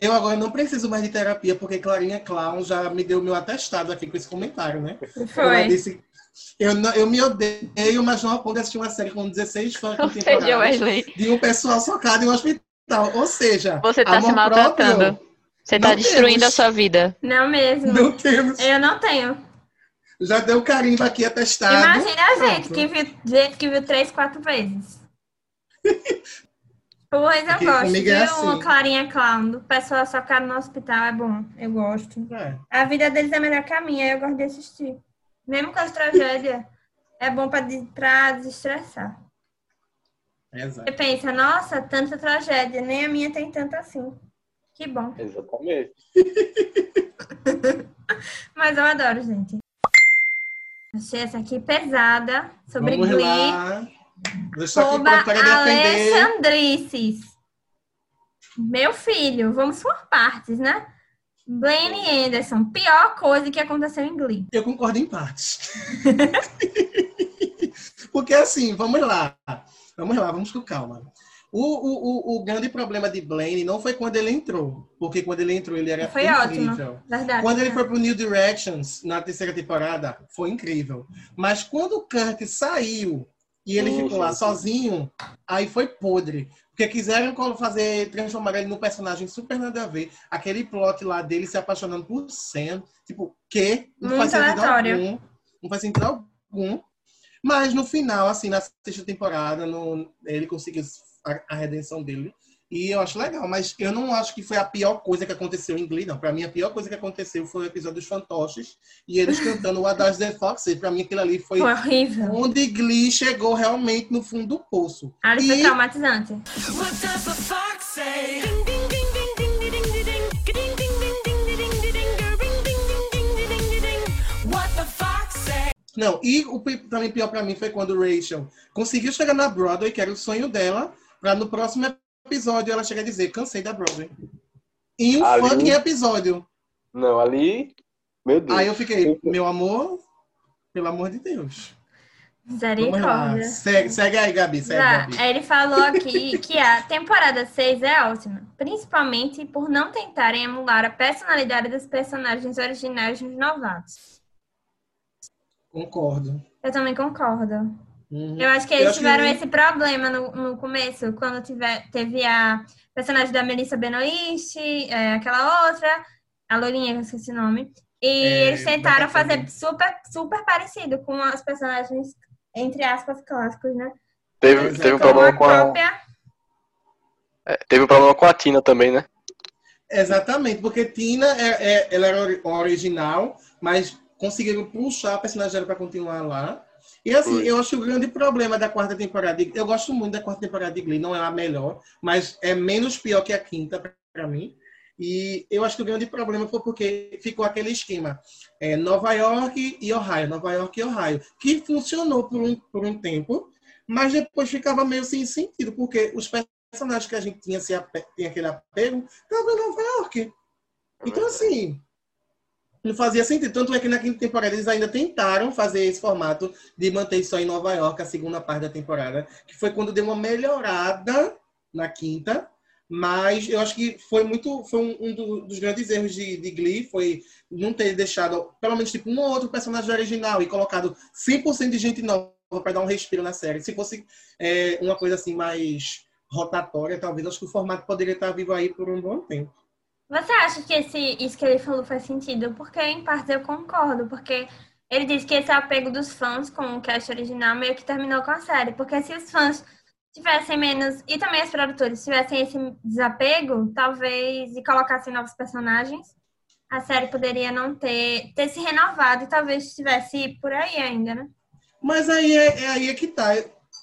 eu agora não preciso mais de terapia, porque Clarinha Clown já me deu meu atestado aqui com esse comentário, né? Ela Foi. disse, eu, não- eu me odeio, mas não a ponto de assistir uma série com 16 fãs temporadas de um pessoal socado em um hospital. Ou seja, você tá se maltratando. próprio, Você tá Não destruindo temos. a sua vida. Não mesmo. não temos. Eu não tenho. Já deu carimbo aqui atestado. Imagina a gente que viu, gente que viu três, quatro vezes. Pois eu Porque gosto, é viu? assim. Clarinha Clown, do pessoal socado no hospital, é bom. Eu gosto. É, A vida deles é melhor que a minha, eu gosto de assistir. Mesmo com as tragédias, é bom pra desestressar. Exato. Você pensa, nossa, tanta tragédia, nem a minha tem tanta assim. Que bom. Exatamente. Mas eu adoro, gente. Achei essa aqui pesada, sobre Vamos Glee. lá. Aqui Oba. Alexandrices. Meu filho, vamos por partes, né? Blaine Anderson, pior coisa que aconteceu em Glee. Eu concordo em partes. Porque assim, vamos lá. Vamos lá, vamos com calma. O, o, o, o grande problema de Blaine não foi quando ele entrou. Porque quando ele entrou, ele era Foi incrível. ótimo. Verdade. Quando ele né? foi pro New Directions, na terceira temporada, foi incrível. Mas quando o Kurt saiu e ele Sim, ficou lá sim, sozinho, aí foi podre. Porque quiseram fazer, transformar ele num personagem super nada a ver. Aquele plot lá dele se apaixonando por Sam. Tipo, que? Não Muito faz sentido aleatório. algum. Não faz sentido algum. Mas no final, assim, na sexta temporada, no- ele conseguiu a, a redenção dele. E eu acho legal, mas eu não acho que foi a pior coisa que aconteceu em Glee, não. Pra mim, a pior coisa que aconteceu foi o episódio dos fantoches e eles cantando o Adage the Fox. E pra mim, aquilo ali foi Foi horrível. onde Glee chegou realmente no fundo do poço. Ali foi E- traumatizante. Não, e o também pior pra mim foi quando Rachel conseguiu chegar na Broadway, que era o sonho dela, pra no próximo episódio ela chegar a dizer, cansei da Broadway. Em um Ali- fucking episódio. Não, ali. Meu Deus. Aí eu fiquei, meu amor, pelo amor de Deus. Misericórdia. Segue, segue aí, Gabi. Segue, Gabi. ele falou aqui que a temporada 6 é ótima, principalmente por não tentarem emular a personalidade dos personagens originais nos novatos. Concordo. Eu também concordo. Uhum. Eu acho que eles acho tiveram que- esse problema no, no começo, quando tiver, teve a personagem da Melissa Benoist, é, aquela outra, a Lolinha, que eu esqueci o nome. E É, eles tentaram fazer super, super parecido com as personagens, entre aspas, clássicos, né? Teve, Exato. teve um problema com a. própria. é, Teve um problema com a Tina também, né? Exatamente, porque Tina é, é- ela era ori- original, mas conseguiram puxar a personagem dela para continuar lá. E assim, Foi. eu acho o grande problema da quarta temporada, de- eu gosto muito da quarta temporada de Glee, não é a melhor, mas é menos pior que a quinta para mim. E eu acho que o grande problema foi porque ficou aquele esquema é, Nova York e Ohio, Nova York e Ohio, que funcionou por um, por um tempo, mas depois ficava meio sem sentido, porque os personagens que a gente tinha, se ape- tinha aquele apego estavam em Nova York. Então, assim, não fazia sentido. Tanto é que na quinta temporada eles ainda tentaram fazer esse formato de manter só em Nova York a segunda parte da temporada, que foi quando deu uma melhorada na quinta. Mas eu acho que foi muito. Foi um, um do- dos grandes erros de, de Glee, foi não ter deixado, pelo menos, tipo, um ou outro personagem original e colocado 100% de gente nova para dar um respiro na série. Se fosse é, uma coisa assim mais rotatória, talvez acho que o formato poderia estar vivo aí por um bom tempo. Você acha que esse, isso que ele falou faz sentido? Porque, em parte, eu concordo. Porque ele disse que esse apego dos fãs com o cast original meio que terminou com a série. Porque se os fãs tivessem menos... E também os produtores tivessem esse desapego, talvez, e colocassem novos personagens, a série poderia não ter, ter se renovado e talvez estivesse por aí ainda, né? Mas aí é, é aí é que tá.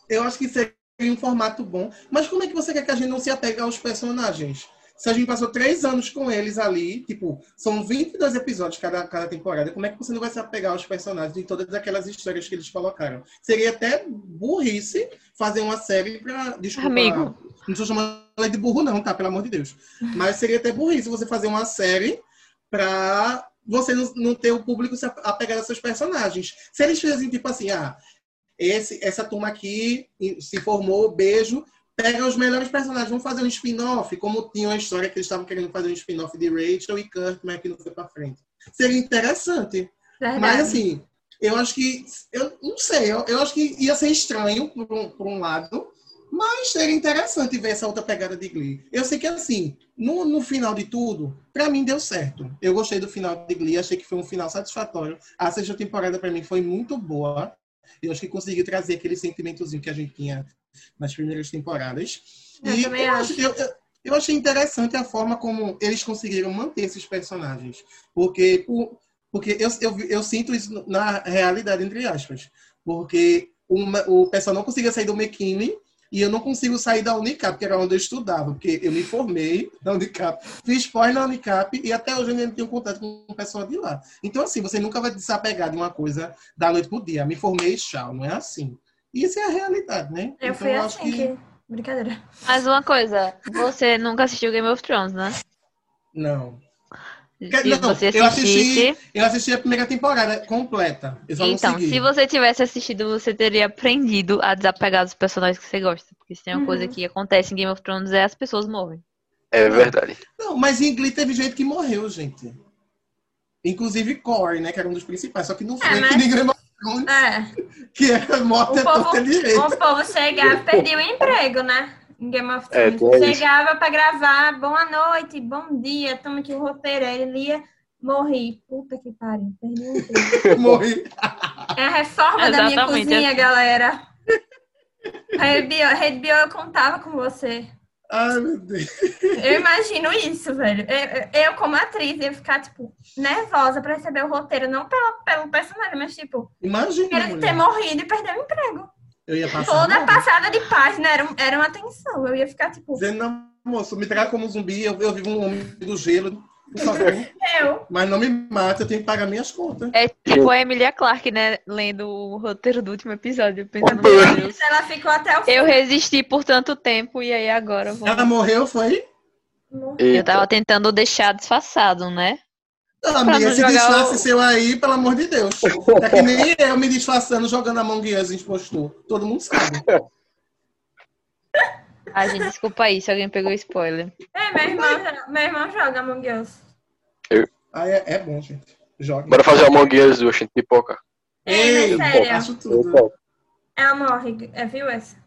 Eu acho que seria um formato bom. Mas como é que você quer que a gente não se apegue aos personagens? Se a gente passou três anos com eles ali, tipo, são 22 episódios cada, cada temporada, como é que você não vai se apegar aos personagens de todas aquelas histórias que eles colocaram? Seria até burrice fazer uma série pra. Desculpa, Amigo. Não estou chamando ela de burro, não, tá? Pelo amor de Deus. Mas seria até burrice você fazer uma série pra você não, não ter o público se apegar aos seus personagens. Se eles fizessem tipo assim, ah, esse, essa turma aqui se formou, beijo, pega os melhores personagens, vamos fazer um spin-off, como tinha uma história que eles estavam querendo fazer um spin-off de Rachel e Kurt, mas que não foi pra frente. Seria interessante. Verdade. Mas assim, eu acho que. Eu não sei, eu, eu acho que ia ser estranho por um, por um lado, mas seria interessante ver essa outra pegada de Glee. Eu sei que assim, no, no final de tudo, pra mim deu certo. Eu gostei do final de Glee, achei que foi um final satisfatório. A sexta temporada pra mim foi muito boa. Eu acho que conseguiu trazer aquele sentimentozinho que a gente tinha nas primeiras temporadas. Eu e eu, acho. acho- eu, eu- eu achei interessante a forma como eles conseguiram manter esses personagens. Porque, por- porque eu, eu, eu sinto isso na realidade, entre aspas. Porque uma, o pessoal não conseguia sair do McKinney e eu não consigo sair da Unicap, que era onde eu estudava, porque eu me formei na Unicap, fiz pós na Unicap e até hoje eu ainda tenho contato com o pessoal de lá. Então, assim, você nunca vai desapegar de uma coisa da noite pro dia. Me formei e tchau, não é assim. Isso é a realidade, né? Eu então, fui acho assim que... Brincadeira. Mas uma coisa, você nunca assistiu Game of Thrones, né? Não. Se não, você eu assistisse. assisti, eu assisti a primeira temporada completa. Eu só Então, se você tivesse assistido, você teria aprendido a desapegar dos personagens que você gosta. Porque se tem uma Uhum. coisa que acontece em Game of Thrones é as pessoas morrem. É verdade. Não, mas em Glee teve gente que morreu, gente. Inclusive Corey, né? Que era um dos principais. Só que não foi É, mas- que nem Game Thrones, É. que é povo, torta direita. o povo chegava e perdia o emprego, né? Em Game of É, Thrones. isso. chegava pra gravar, boa noite, bom dia, toma aqui o roteiro. Aí ele lia, morri. Puta que pariu, perdi o emprego. Morri. É a reforma da minha cozinha, galera. Rede Bio, Rede Bio, eu contava com você. Ai, meu Deus. Eu imagino isso, velho. Eu, eu, como atriz, ia ficar, tipo, nervosa pra receber o roteiro. Não pelo, pelo personagem, mas, tipo, Imagina, querer ter morrido e perder o emprego. Eu ia passar Toda mal. passada de página era, era uma tensão. Eu ia ficar, tipo, Dizendo, não, moço, me traga como zumbi, eu, eu vivo um homem do gelo, por favor. eu. Mas não me mate, eu tenho que pagar minhas contas. É tipo a Emilia Clarke, né? Lendo o roteiro do último episódio, pensando, meu Deus. Ela ficou até o fim. Eu resisti por tanto tempo e aí agora eu vou. Ela morreu, foi? Eu tava tentando deixar disfarçado, né? Ah, amiga, não esse jogar disfarce o- seu aí, pelo amor de Deus. É que nem eu me disfarçando jogando Among Us impostor. Todo mundo sabe. Ai, gente, desculpa aí se alguém pegou spoiler. É, meu irmão, meu irmão joga Among Us. Ah, é, é bom, gente. Joga. Bora fazer Among Us, do gente, pipoca. Ei, É, sério. acho tudo. Ela morre. É, viu essa?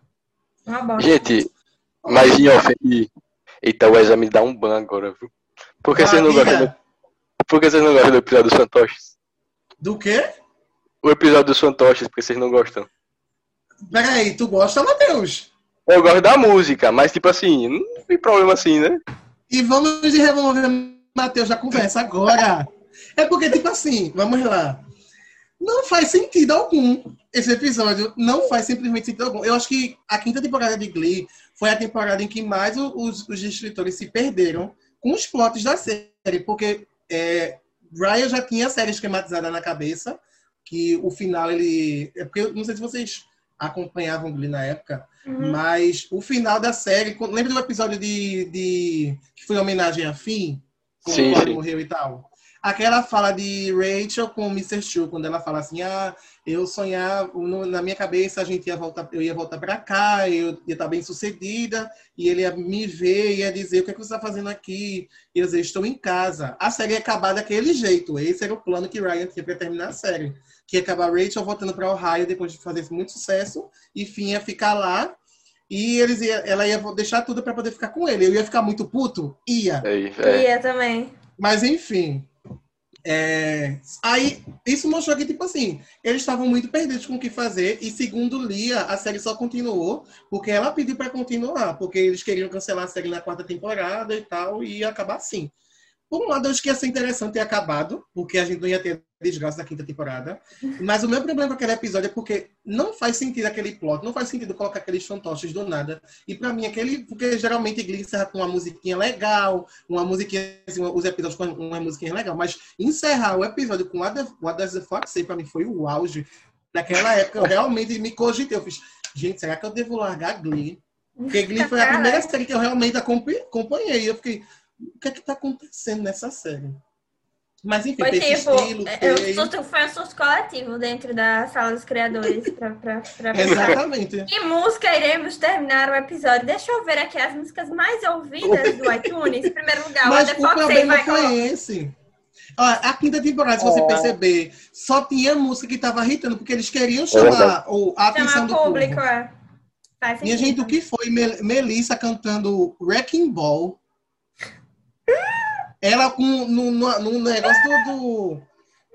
Uma bosta. Gente, mas em off, eita, o Wesley me dá um ban agora, viu? Por que vocês não gostam do... Por que vocês não gostam do episódio dos fantoches? Do quê? O episódio dos fantoches, porque vocês não gostam. Peraí, tu gosta, Matheus? Eu gosto da música, mas tipo assim, não tem problema assim, né? E vamos de remover Matheus da conversa agora. É porque, tipo assim, vamos lá. Não faz sentido algum. Esse episódio não faz simplesmente sentido algum. Eu acho que a quinta temporada de Glee foi a temporada em que mais os, os escritores se perderam com os plots da série. Porque é, Ryan já tinha a série esquematizada na cabeça, que o final ele. É porque eu não sei se vocês acompanhavam Glee na época, Uhum. mas o final da série. Lembra do episódio de, de que foi homenagem a Finn? Quando Sim, o Corey sim. morreu e tal. Aquela fala de Rachel com o Mr. Chu, quando ela fala assim: Ah, eu sonhava, na minha cabeça a gente ia voltar, eu ia voltar pra cá, eu ia estar bem sucedida, e ele ia me ver e ia dizer: O que, é que você está fazendo aqui? E eu ia dizer: Estou em casa. A série ia acabar daquele jeito. Esse era o plano que Ryan tinha para terminar a série. Que ia acabar Rachel voltando para Ohio depois de fazer muito sucesso, e Finn ia ficar lá. E eles ia, ela ia deixar tudo para poder ficar com ele. Eu ia ficar muito puto? Ia. É, é. Ia também. Mas enfim. É, Aí, isso mostrou que, tipo assim, eles estavam muito perdidos com o que fazer. E segundo Lia, a série só continuou porque ela pediu para continuar. Porque eles queriam cancelar a série na quarta temporada e tal, e ia acabar assim. Por um lado, eu acho que ia ser interessante ter acabado, porque a gente não ia ter desgraça da quinta temporada. Mas o meu problema com aquele episódio é porque não faz sentido aquele plot, não faz sentido colocar aqueles fantoches do nada. E pra mim, aquele. Porque geralmente Glee encerra com uma musiquinha legal, uma musiquinha, assim, os episódios com uma musiquinha legal. Mas encerrar o episódio com What, the, What Does the Fox Say, pra mim, foi o auge. Naquela época, eu realmente me cogitei. Eu fiz, gente, será que eu devo largar Glee? Porque Glee foi a primeira série que eu realmente acompanhei. Eu fiquei, o que é que tá acontecendo nessa série? Mas enfim, Foi tem tipo, estilo. é, tem- um surto- foi um surto coletivo dentro da sala dos criadores pra, pra, pra pensar. Exatamente. Que música iremos terminar o episódio? Deixa eu ver aqui as músicas mais ouvidas do iTunes. Em primeiro lugar, Mas What the o Fox problema vai foi colocar. esse. A quinta temporada, se você É. perceber, só tinha música que tava irritando, porque eles queriam chamar o- a atenção Chamar do o público, público. é. Minha sentido. gente, o que foi Mel- Melissa cantando Wrecking Ball? Ela com no, no, no negócio do,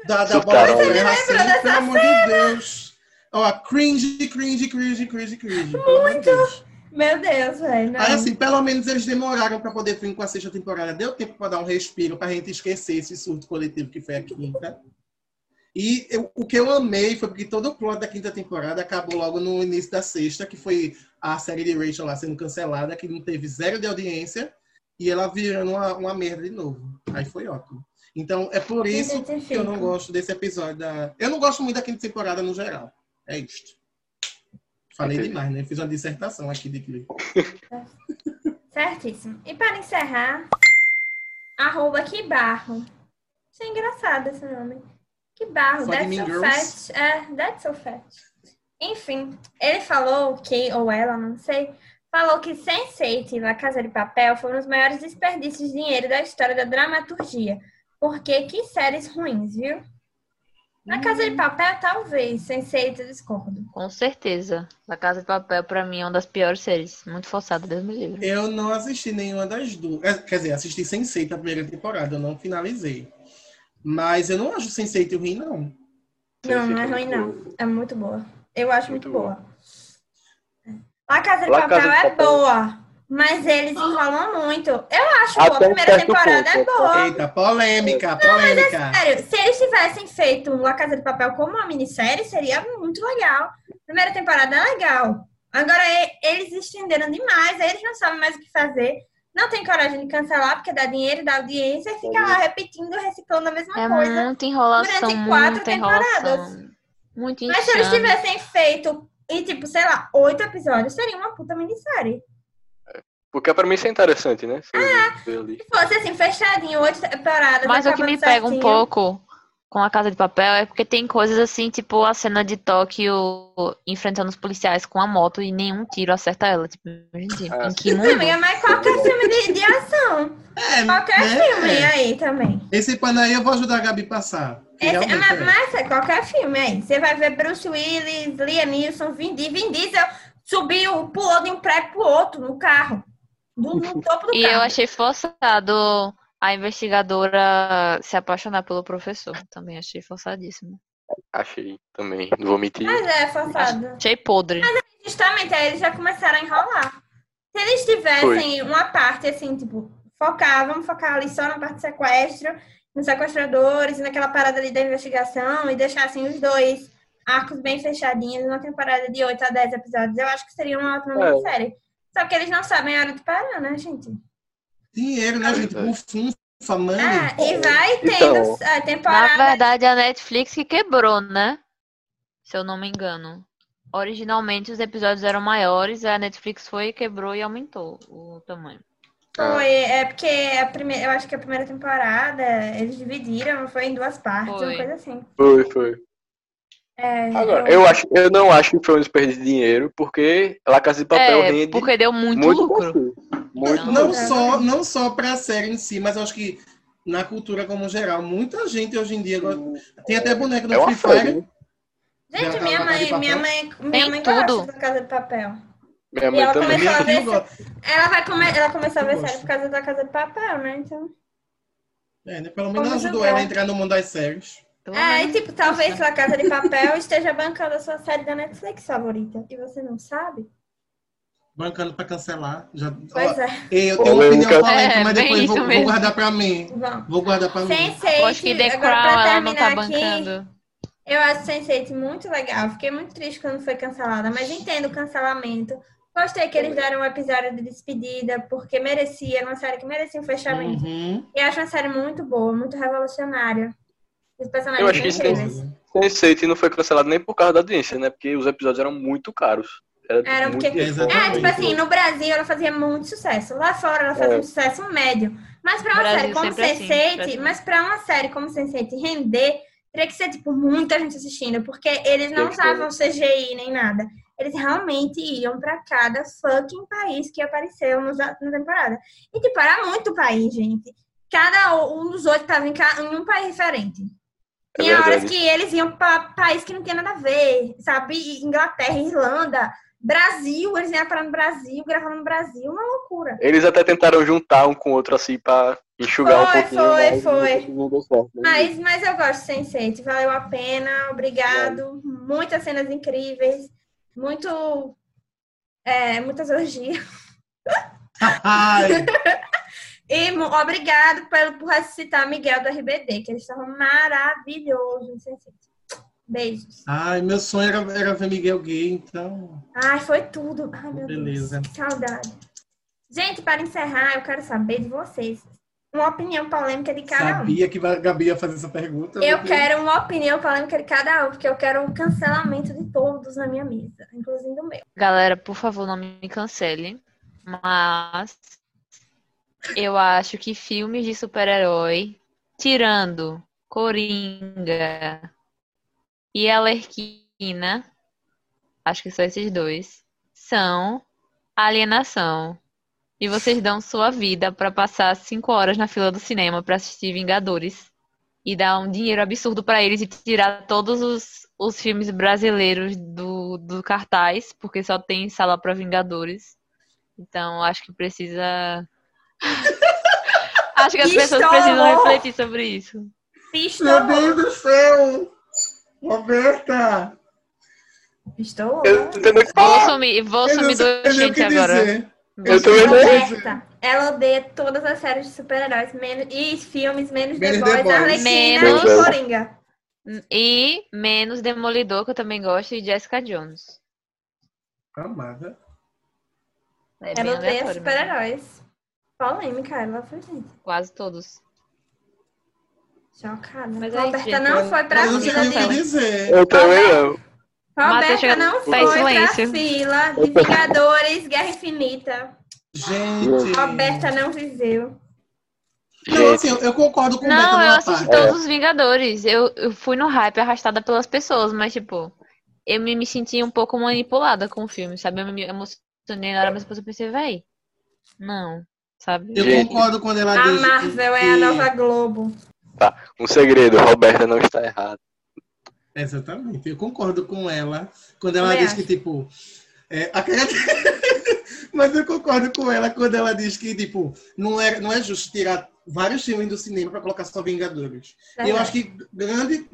da, da bola de terra, Você assim, pelo amor de Deus. Ó, cringe, cringe, cringe, cringe, cringe. Deus. Meu Deus, velho. Aí, assim, pelo menos eles demoraram para poder vir com a sexta temporada. Deu tempo para dar um respiro, para a gente esquecer esse surto coletivo que foi a quinta. E eu- o que eu amei foi porque todo o plot da quinta temporada acabou logo no início da sexta, que foi a série de Rachel lá sendo cancelada, que não teve zero de audiência, e ela virando uma, uma merda de novo. Aí foi ótimo. Então, é por isso que eu não gosto desse episódio. Da... Eu não gosto muito da quinta temporada no geral. É isto. Falei Entendi. demais, né? Fiz uma dissertação aqui de Glee. Certíssimo. E para encerrar, arroba que barro. Isso é engraçado esse nome. Que barro, Só de that's so Girls? fat. É, that's so fat. Enfim, ele falou que, ou ela, não sei, falou que Sense8 e La Casa de Papel foram os maiores desperdícios de dinheiro da história da dramaturgia. Porque que séries ruins, viu? Na Casa de Papel, talvez. Sense8 eu discordo. Com certeza. La Casa de Papel, pra mim, é uma das piores séries. Muito forçada, Deus me livre. Eu não assisti nenhuma das duas. É, Quer dizer, assisti Sense8 a primeira temporada, eu não finalizei. Mas eu não acho Sense8 ruim, não. Não, não é ruim, não. É muito boa. Eu acho muito, Muito boa. La Casa de La Papel Casa de é Papel. boa, mas eles enrolam muito. Eu acho Até boa. A primeira temporada é ponto. boa. Eita, polêmica, polêmica. Sério, se eles tivessem feito La Casa de Papel como uma minissérie, seria muito legal. Primeira temporada é legal. Agora, eles estenderam demais, aí eles não sabem mais o que fazer. Não tem coragem de cancelar, porque dá dinheiro, dá audiência, e fica lá repetindo, reciclando a mesma É coisa. muita enrolação, durante quatro muita temporadas. enrolação. Muito Mas se eles tivessem feito, e tipo, sei lá, oito episódios, seria uma puta minissérie. Porque pra mim isso é interessante, né? Ah. ali. Se fosse assim, fechadinho, oito temporadas. Mas o que me pega um certinho. pouco com a Casa de Papel é porque tem coisas assim, tipo a cena de Tóquio enfrentando os policiais com a moto e nenhum tiro acerta ela. Tipo, gente, Ah, em que mundo? amiga, mas qualquer filme de, de ação. É, Qualquer né? filme aí também. Esse pano aí eu vou ajudar a Gabi a passar. Esse, mas, é. mas é qualquer filme aí. Você vai ver Bruce Willis, Liam Neeson, Vin Diesel. Vin Diesel subiu, pulou de um prédio pro outro no carro. Do, no topo do E carro. eu achei forçado a investigadora se apaixonar pelo professor. Também achei forçadíssimo. Achei também. Não vou mentir. Mas é forçado. Achei podre. Justamente, aí eles já começaram a enrolar. Se eles tivessem uma parte assim, tipo, focar, vamos focar ali só na parte do sequestro, nos sequestradores, e naquela parada ali da investigação, e deixassem os dois arcos bem fechadinhos, numa temporada de 8 a 10 episódios, eu acho que seria uma ótima É. minissérie. Só que eles não sabem a hora de parar, né, gente? Dinheiro, né, gente? Bufunfa, money. Ah, e vai tendo Então, a Na temporada. verdade, a Netflix que quebrou, né? Se eu não me engano. Originalmente os episódios eram maiores, a Netflix foi quebrou e aumentou o tamanho. Foi, é porque a primeira, eu acho que a primeira temporada eles dividiram, foi em duas partes, Foi. uma coisa assim. Foi, foi. É, Agora, eu, acho, eu não acho que foi um desperdício de dinheiro, porque La Casa de Papel É, rende porque deu muito, muito lucro. lucro. Muito Não lucro. só, não só pra série em si, mas eu acho que na cultura como geral, muita gente hoje em dia gosta. Tem até boneco do É Free Fire. Gente, minha tá de mãe, minha mãe, minha mãe tudo. gosta da Casa de Papel. Minha E mãe ela também. começou a Minha ver. Ela vai come... ela começou a ver Eu série gosto. por causa da Casa de Papel, né? Então. É, né? Pelo menos Vamos ajudou jogar. ela a entrar no mundo das séries. Pelo É, menos. e tipo, talvez a Casa de Papel esteja bancando a sua série da Netflix favorita. E você não sabe? Bancando pra cancelar. Já, Pois é. Eu tenho uma opinião polêmica, É, mas depois vou, vou guardar pra mim. Vamos. Vou guardar pra mim. Sense8, Eu acho que The agora Crown pra ela não tá terminar aqui, bancando. eu acho Sense8 muito legal. Fiquei muito triste quando foi cancelada, mas entendo o cancelamento. Gostei que eles deram um episódio de despedida, porque merecia, era uma série que merecia um fechamento. Uhum. E acho uma série muito boa, muito revolucionária. Os personagens Eu acho que incríveis. Sense8 não foi cancelado nem por causa da audiência, né? Porque os episódios eram muito caros. Era, Era porque-. É, tipo assim, no Brasil ela fazia muito sucesso. Lá fora ela fazia É. um sucesso médio. Mas pra uma Brasil série como sempre assim, Sense8, Brasil. mas pra uma série como Sense8 render, teria que ser, tipo, muita gente assistindo. Porque eles não usavam CGI nem nada. Eles realmente iam pra cada fucking país que apareceu nos- na temporada. E, tipo, era muito país, gente. Cada um dos oito tava em, em um país diferente. É Tinha horas verdade. que eles iam pra país que não tinha nada a ver, sabe? Inglaterra, Irlanda, Brasil, eles iam parar no Brasil, gravando no Brasil, uma loucura. Eles até tentaram juntar um com o outro assim pra enxugar um Foi, pouquinho. foi, mas foi. Não deu certo. né? Mas, mas eu gosto de Sense8, valeu a pena, obrigado. Muitas cenas incríveis, muito. É, muitas orgias. Ai, E obrigado pelo, por ressuscitar Miguel do RBD, que ele estava maravilhoso em Sense8. Beijos. ai, meu sonho era, era ver Miguel gay, então. Ai, foi tudo. Ai, meu Beleza. Deus, que saudade. Gente, para encerrar, eu quero saber de vocês uma opinião polêmica de cada um. Sabia que a Gabi ia fazer essa pergunta. Eu Deus. quero uma opinião polêmica de cada um, porque eu quero um cancelamento de todos na minha mesa, inclusive do meu. Galera, por favor, não me cancele. Mas eu acho que filmes de super-herói, tirando Coringa e Alerquina, acho que são esses dois, são alienação. E vocês dão sua vida pra passar cinco horas na fila do cinema pra assistir Vingadores e dar um dinheiro absurdo pra eles e tirar todos os, os filmes brasileiros do, do cartaz, porque só tem sala pra Vingadores. Então acho que precisa. acho que as Que pessoas precisam refletir sobre isso. Meu Deus do céu! Roberta! estou Eu não Vou sumir, vou sumir do gente que agora. dizer. Eu também sumir. não. Roberta, ela odeia todas as séries de super-heróis menos, e filmes, menos The Menos Boys, The Boys. Arlequina Menos- e Coringa. E menos Demolidor, que eu também gosto, e Jessica Jones. Amada. É Ela odeia super-heróis. Polêmica, ela foi gente. Quase todos. Chocada. Mas Roberta isso, gente. não foi pra fila que de... dizer. Eu também não. Roberta chega- não foi pra silêncio. fila de Vingadores, Guerra Infinita. Gente. Roberta não viveu. Não, assim, eu, eu concordo com Não, eu assisti parte. todos os Vingadores. Eu, eu fui no hype arrastada pelas pessoas, mas, tipo, eu me, me senti um pouco manipulada com o filme, sabe? Eu me emocionei na hora, mas depois eu pensei, véi, não, sabe? Eu concordo quando ela A diz que- Marvel é a que- nova Globo. Um segredo, Roberta não está errada. Exatamente, eu concordo com ela quando ela Também diz que, tipo. é, a Mas eu concordo com ela quando ela diz que, tipo, não é, não é justo tirar vários filmes do cinema para colocar só Vingadores. E eu acho que grande.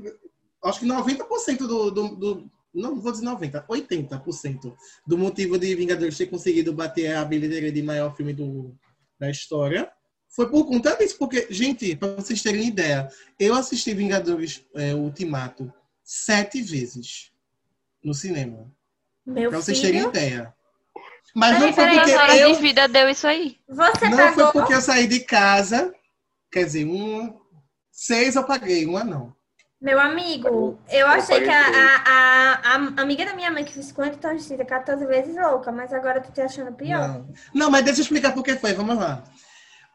Acho que 90% do, do, do. Não vou dizer 90%, 80% do motivo de Vingadores ter conseguido bater a bilheteria de maior filme do, da história foi por conta disso. Porque, gente, para vocês terem ideia, eu assisti Vingadores é, Ultimato sete vezes no cinema. Meu Pra vocês terem filho, ideia. Mas Peraí, não foi peraí, porque horas eu. de vida deu isso aí? você Não pagou... foi porque eu saí de casa. Quer dizer, um. Seis eu paguei, uma não. Meu amigo, eu achei que a, a, a, a amiga da minha mãe que fez 50 tons de cinza 14 vezes louca, mas agora tu tá achando pior. Não. Não, mas deixa eu explicar por que foi. Vamos lá.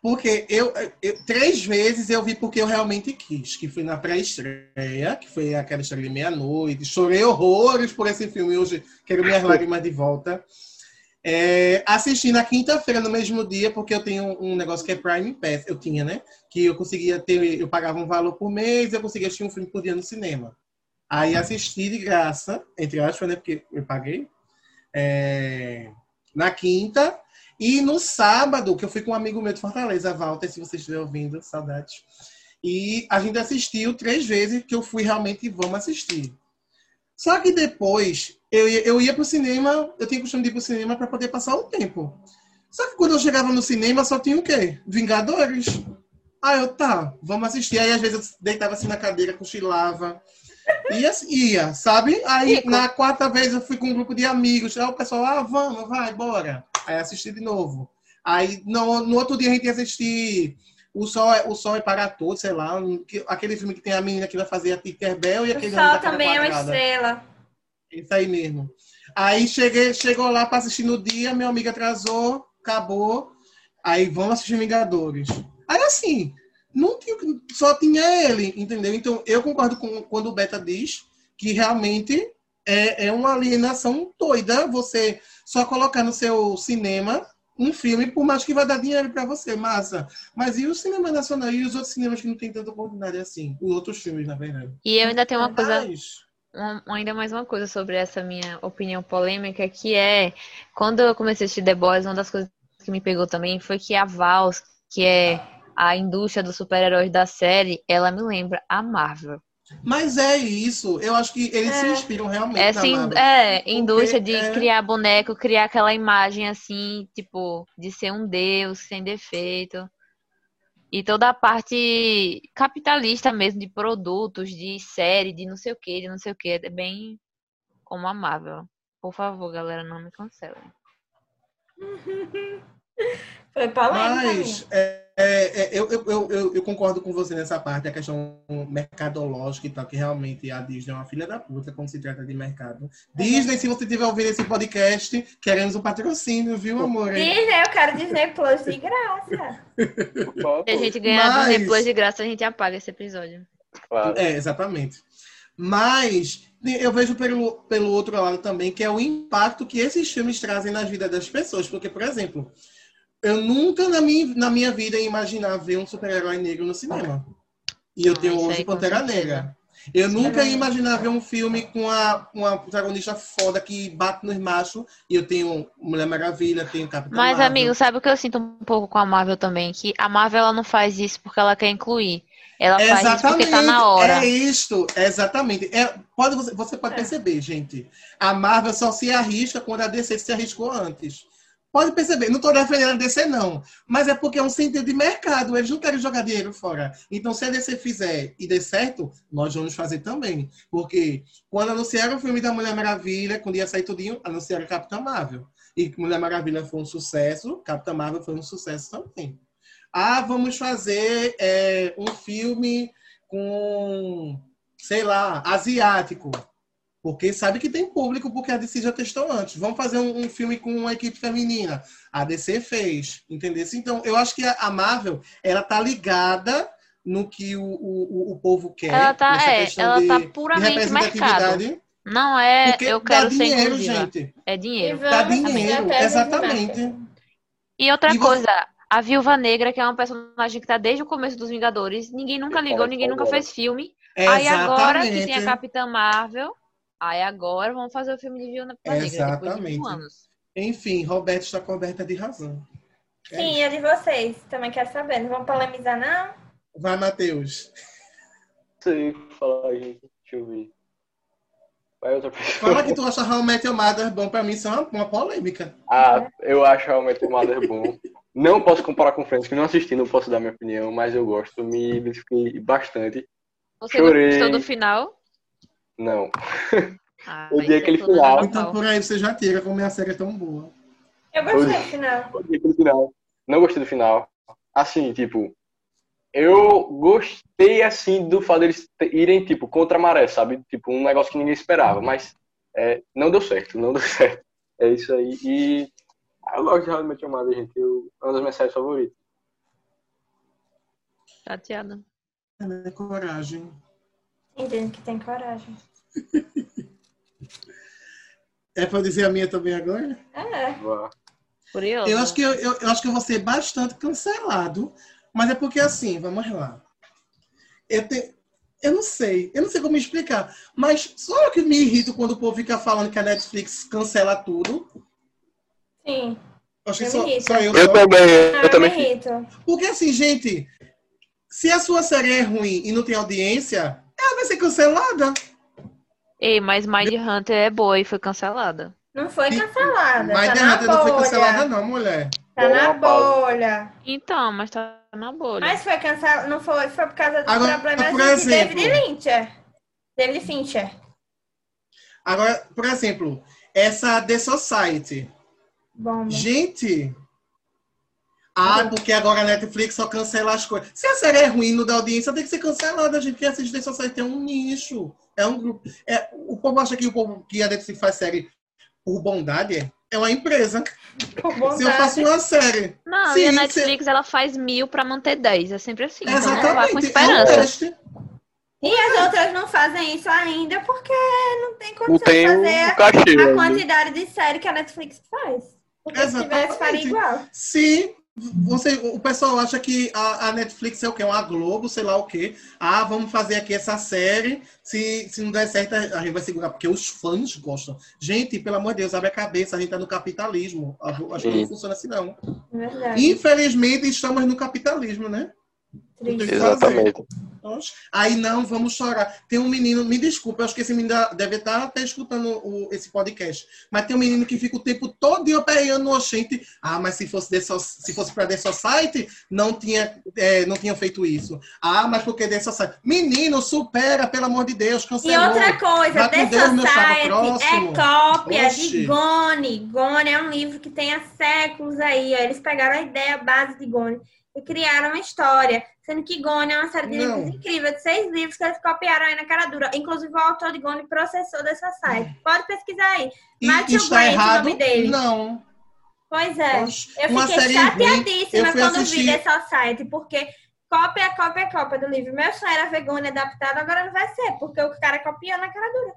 Porque eu, eu- três vezes eu vi porque eu realmente quis, que foi na pré-estreia, que foi aquela história de meia-noite. Chorei horrores por esse filme hoje, quero minhas lágrimas de volta. É, assisti na quinta-feira, no mesmo dia, porque eu tenho um negócio que é Prime Pass. Eu tinha, né? Que eu conseguia ter, eu pagava um valor por mês, eu conseguia assistir um filme por dia no cinema. Aí assisti de graça, entre aspas, né? Porque eu paguei. é, na quinta. E no sábado, que eu fui com um amigo meu de Fortaleza, Walter, se você estiver ouvindo, saudades. E a gente assistiu três vezes, que eu fui realmente, vamos assistir. Só que depois eu ia, eu ia pro cinema, eu tinha costume de ir pro cinema para poder passar o tempo. Só que quando eu chegava no cinema só tinha o quê? Vingadores. Aí eu, tá, vamos assistir. Aí às vezes eu deitava assim na cadeira, cochilava. Ia, ia, sabe? Aí na quarta vez eu fui com um grupo de amigos. Aí o pessoal, ah, vamos, vai, bora. Aí assisti de novo. Aí no, no outro dia a gente ia assistir o Sol, é, o Sol é para Todos, sei lá, um- que- aquele filme que tem a menina que vai fazer a Tinkerbell e O aquele sol da cara também é uma estrela. Isso aí mesmo. Aí cheguei, chegou lá para assistir no dia, meu amigo atrasou, acabou. Aí vamos assistir Vingadores. Aí assim, não tinha, só tinha ele, entendeu? Então eu concordo com quando o Beta diz que realmente é, é uma alienação doida você só colocar no seu cinema um filme, por mais que vai dar dinheiro para você, massa. Mas e o cinema nacional e os outros cinemas que não tem tanta oportunidade assim? Os outros filmes, na verdade. E eu ainda tenho uma coisa Mas- um- ainda mais uma coisa sobre essa minha opinião polêmica, que é quando eu comecei a assistir The Boys, uma das coisas que me pegou também foi que a Vals, que é a indústria dos super-heróis da série, ela me lembra a Marvel. Mas é isso. Eu acho que eles se inspiram realmente É, na Marvel. é indústria de é- criar boneco, criar aquela imagem assim, tipo, de ser um deus sem defeito. E toda a parte capitalista mesmo, de produtos, de série, de não sei o que, de não sei o que. É bem como a Marvel. Por favor, galera, não me cancelem. Foi polêmica, Mas é, é, é, eu, eu, eu, eu- eu concordo com você nessa parte, a questão mercadológica e tal, que realmente a Disney é uma filha da puta quando se trata de mercado. Disney, se você estiver ouvindo esse podcast, queremos um patrocínio, viu, amor? Disney, eu quero Disney Plus de graça. Se a gente ganhar Mas- Disney Plus de graça, a gente apaga esse episódio. Claro. É, exatamente. Mas eu vejo pelo, pelo outro lado também, que é o impacto que esses filmes trazem na vida das pessoas. Porque, por exemplo, eu nunca na minha, na minha vida ia imaginar ver um super-herói negro no cinema. E eu tenho isso hoje Pantera. Negra. Eu nunca ia imaginar ver um filme com a, uma protagonista foda que bate nos machos. E eu tenho Mulher Maravilha, tenho Capitão Mas, Marvel. amigo, sabe o que eu sinto um pouco com a Marvel também? Que a Marvel ela não faz isso porque ela quer incluir. Ela faz isso porque tá na hora. É isto, exatamente. É, pode, você, você pode perceber, gente. A Marvel só se arrisca quando a DC se arriscou antes. Pode perceber, não estou defendendo a DC, não. Mas é porque é um sentido de mercado. Eles não querem jogar dinheiro fora. Então, se a DC fizer e der certo, nós vamos fazer também. Porque quando anunciaram o filme da Mulher Maravilha, quando ia sair tudinho, anunciaram Capitã Marvel. E Mulher Maravilha foi um sucesso, Capitã Marvel foi um sucesso também. Ah, vamos fazer é, um filme com, sei lá, asiático. Porque sabe que tem público, porque a DC já testou antes. Vamos fazer um, um filme com uma equipe feminina. A DC fez, entendeu? Então, eu acho que a, Marvel, ela tá ligada no que o, o, o povo quer. Ela tá, é, ela de- tá puramente mercado. Não é, Porque eu quero ser dinheiro, inclusiva. gente. É dinheiro. Dá dinheiro, exatamente. E outra E você- coisa, a Viúva Negra, que é uma personagem que tá desde o começo dos Vingadores, ninguém nunca ligou, ninguém nunca fez filme. Aí agora que tem a. Capitã Marvel, aí agora vamos fazer o filme de Viúva Negra de Exatamente. Enfim, Roberto está coberta de razão. Sim, é de vocês. Também quero saber. Não vamos polemizar, não? Vai, Matheus. Não sei o que falar, gente. Deixa eu ver. Vai outra pessoa. Fala que tu acha How Met Your Mother bom pra mim, isso é uma, uma polêmica. Ah, eu acho realmente o Mother bom. Não posso comparar com Friends, que não assisti, não posso dar minha opinião, mas eu gosto, me identifiquei bastante. Você Chorei. gostou do final? Não. Ah, eu aquele tô dando final. Então por aí você já tira como a série é tão boa. Eu gostei do final. Gostei do final. Não gostei do final. Assim, tipo, eu gostei, assim, do fato deles irem, tipo, contra a maré, sabe? Tipo, um negócio que ninguém esperava, mas é, não deu certo, não deu certo. É isso aí. E eu gosto de How I Met Your Mother, gente. Eu, é uma das minhas séries favoritas. Chateada. É, né? Coragem. Entendo que tem coragem. É pra eu dizer a minha também agora? É. Curioso. Eu acho, que eu, eu, eu acho que eu vou ser bastante cancelado, mas é porque assim, vamos lá. Eu, te, eu não sei, eu não sei como explicar, mas só eu que me irrito quando o povo fica falando que a Netflix cancela tudo. Sim. Acho que Eu só, me irrito. só eu. Eu só. também, Ah, eu também. me irrito. Porque assim, gente, se a sua série é ruim e não tem audiência, ela vai ser cancelada. Ei, mas Mind Hunter é boa e foi cancelada. Não foi cancelada. Mas tá Hunter não foi cancelada, não, mulher. Tá na Boa bolha. Então, mas tá na bolha. Mas foi cancelado, não foi, foi por causa dos Agora, problemas por de exemplo- David Fincher. David Fincher. Agora, por exemplo, essa The Society. Bom, Gente. Ah, porque agora a Netflix só cancela as coisas. Se a série é ruim no da audiência, tem que ser cancelada. A gente que assiste The Society é um nicho. É um grupo. É, o povo acha que, o povo, que a Netflix faz série por bondade. É, uma empresa. por Se eu bondade. faço uma série. Não, Sim, e a Netflix ela faz mil pra manter 10. É sempre assim. Então não vá com Exatamente. É um esperança. E as outras não fazem isso ainda porque não tem Não condição tem de o fazer cachê. a ainda. quantidade de série que a Netflix faz. Porque se tivesse, faria Exatamente. igual. Se você, o pessoal acha que a, a Netflix é o quê? Uma Globo, sei lá o quê. Ah, vamos fazer aqui essa série. Se, se não der certo, a gente vai segurar, porque os fãs gostam. Gente, pelo amor de Deus, abre a cabeça, a gente tá no capitalismo. Acho que não Sim. funciona assim, não. É verdade. Infelizmente, estamos no capitalismo, né? Fazer. Exatamente. Aí não, vamos chorar. Tem um menino, me desculpa, eu acho que esse menino deve estar até escutando o- esse podcast. Mas tem um menino que fica o tempo todo operando no Oxente. Ah, mas se fosse, So- se fosse para The Society, não tinha, é, não tinha feito isso. Ah, mas porque The Society. Menino, supera, pelo amor de Deus, E cancelou. outra coisa, The Deus, Society é cópia Oxi. de Gone. Gone é um livro que tem há séculos aí. ó. Eles pegaram a ideia base de Gone e criaram uma história. Sendo que Gone é uma série de Não. livros incrível, de seis livros que eles copiaram aí na cara dura. Inclusive, o autor de Gone processou dessa site. Pode pesquisar aí. E Matthew está Grant, o errado? nome dele. Não. Pois é. Eu uma fiquei série chateadíssima quando assistir. vi The Society, porque cópia, cópia, cópia do livro. Meu sonho era ver Gone adaptado, agora não vai ser, porque o cara copiou na cara dura.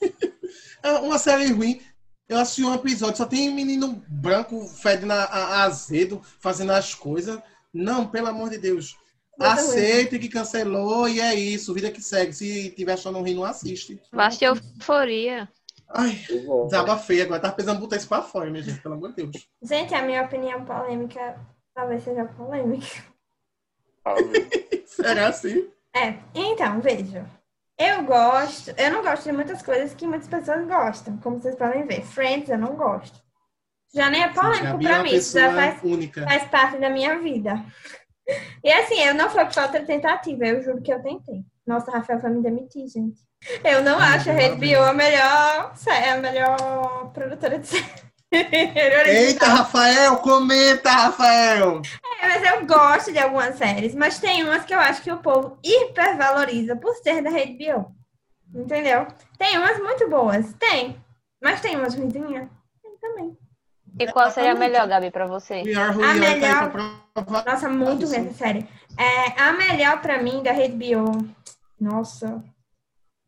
É uma série ruim. Eu assisti um episódio, só tem menino branco fedendo a, a- azedo, fazendo as coisas. Não, pelo amor de Deus. Aceite que cancelou e é isso, vida que segue. Se tiver achando ruim, não assiste. Basta euforia. Ai, desabafei agora. Tava pensando em botar isso pra fora, minha gente, pelo amor de Deus. Gente, a minha opinião polêmica talvez seja polêmica. Será assim? É, então, veja. Eu gosto, eu não gosto de muitas coisas que muitas pessoas gostam, como vocês podem ver. Friends eu não gosto. Já nem é polêmico uma mim, isso já faz, única. faz parte da minha vida. E assim, eu não foi por falta de tentativa, eu juro que eu tentei. Nossa, Rafael vai me demitir, gente. Eu não Ai, acho a lá HBO a melhor, a melhor produtora de série. Eita, Rafael, comenta, Rafael! É, mas eu gosto de algumas séries, mas tem umas que eu acho que o povo hipervaloriza por ser da HBO. Entendeu? Tem umas muito boas, tem. Mas tem umas ruimzinhas. Tem também. E qual seria a melhor, Gabi, pra você? A tá melhor-. Nossa, muito ruim essa série. É, a melhor pra mim da HBO. Nossa.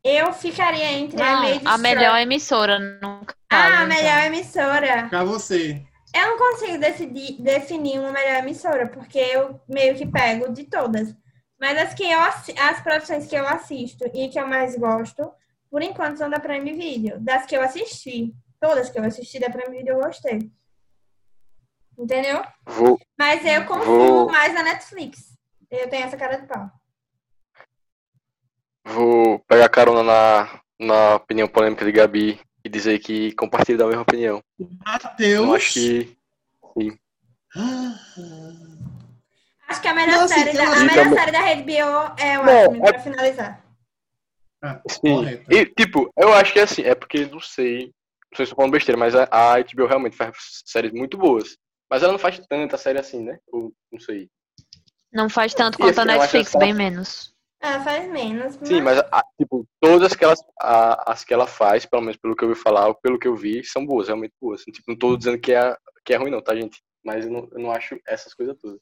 Eu ficaria entre a Não, Made a melhor emissora, no caso. Ah, a então. melhor emissora. Pra você. Eu não consigo decidir, definir uma melhor emissora, porque eu meio que pego de todas. Mas as que eu as produções que eu assisto e que eu mais gosto, por enquanto são da Prime Video. Das que eu assisti, todas que eu assisti da Prime Video eu gostei. Entendeu? Vou, Mas eu consumo Vou- mais a Netflix. Eu tenho essa cara de pau. vou pegar carona na, na opinião polêmica de Gabi e dizer que compartilho da mesma opinião. Matheus. Eu acho que Acho que a melhor, Nossa, série, da, então- a melhor também- série da é o Não, Watchmen, é- pra finalizar. Ah, Sim. correto. E, tipo, eu acho que é assim, é porque, não sei, não sei se estou falando besteira, mas a, a HBO realmente faz séries muito boas. Mas ela não faz tanta série assim, né? Ou, não sei. Não faz tanto E quanto a eu acho Netflix, bem menos. Ah, faz menos. Sim, mas, a- tipo, todas que ela, a- as que ela faz, pelo menos pelo que eu ouvi falar, ou pelo que eu vi, são boas, realmente boas. Tipo, não tô dizendo que é, que é ruim não, tá, gente? Mas eu não, eu não acho essas coisas todas.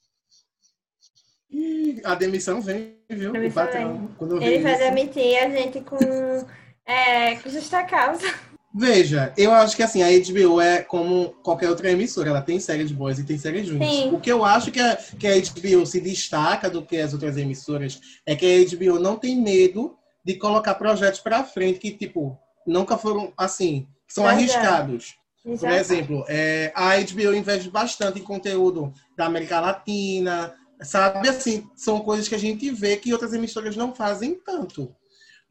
Ih, a demissão vem, viu? Demissão O patrão. Quando eu vi Ele vai demitir a gente com é, com justa causa. Veja, eu acho que assim, a HBO é como qualquer outra emissora, ela tem séries boas e tem séries ruins. O que eu acho que a, que a HBO se destaca do que as outras emissoras é que a HBO não tem medo de colocar projetos pra frente que, tipo, nunca foram assim, são Verdade. arriscados. Isso Por é exemplo, é, a HBO investe bastante em conteúdo da América Latina, sabe? Assim, são coisas que a gente vê que outras emissoras não fazem tanto.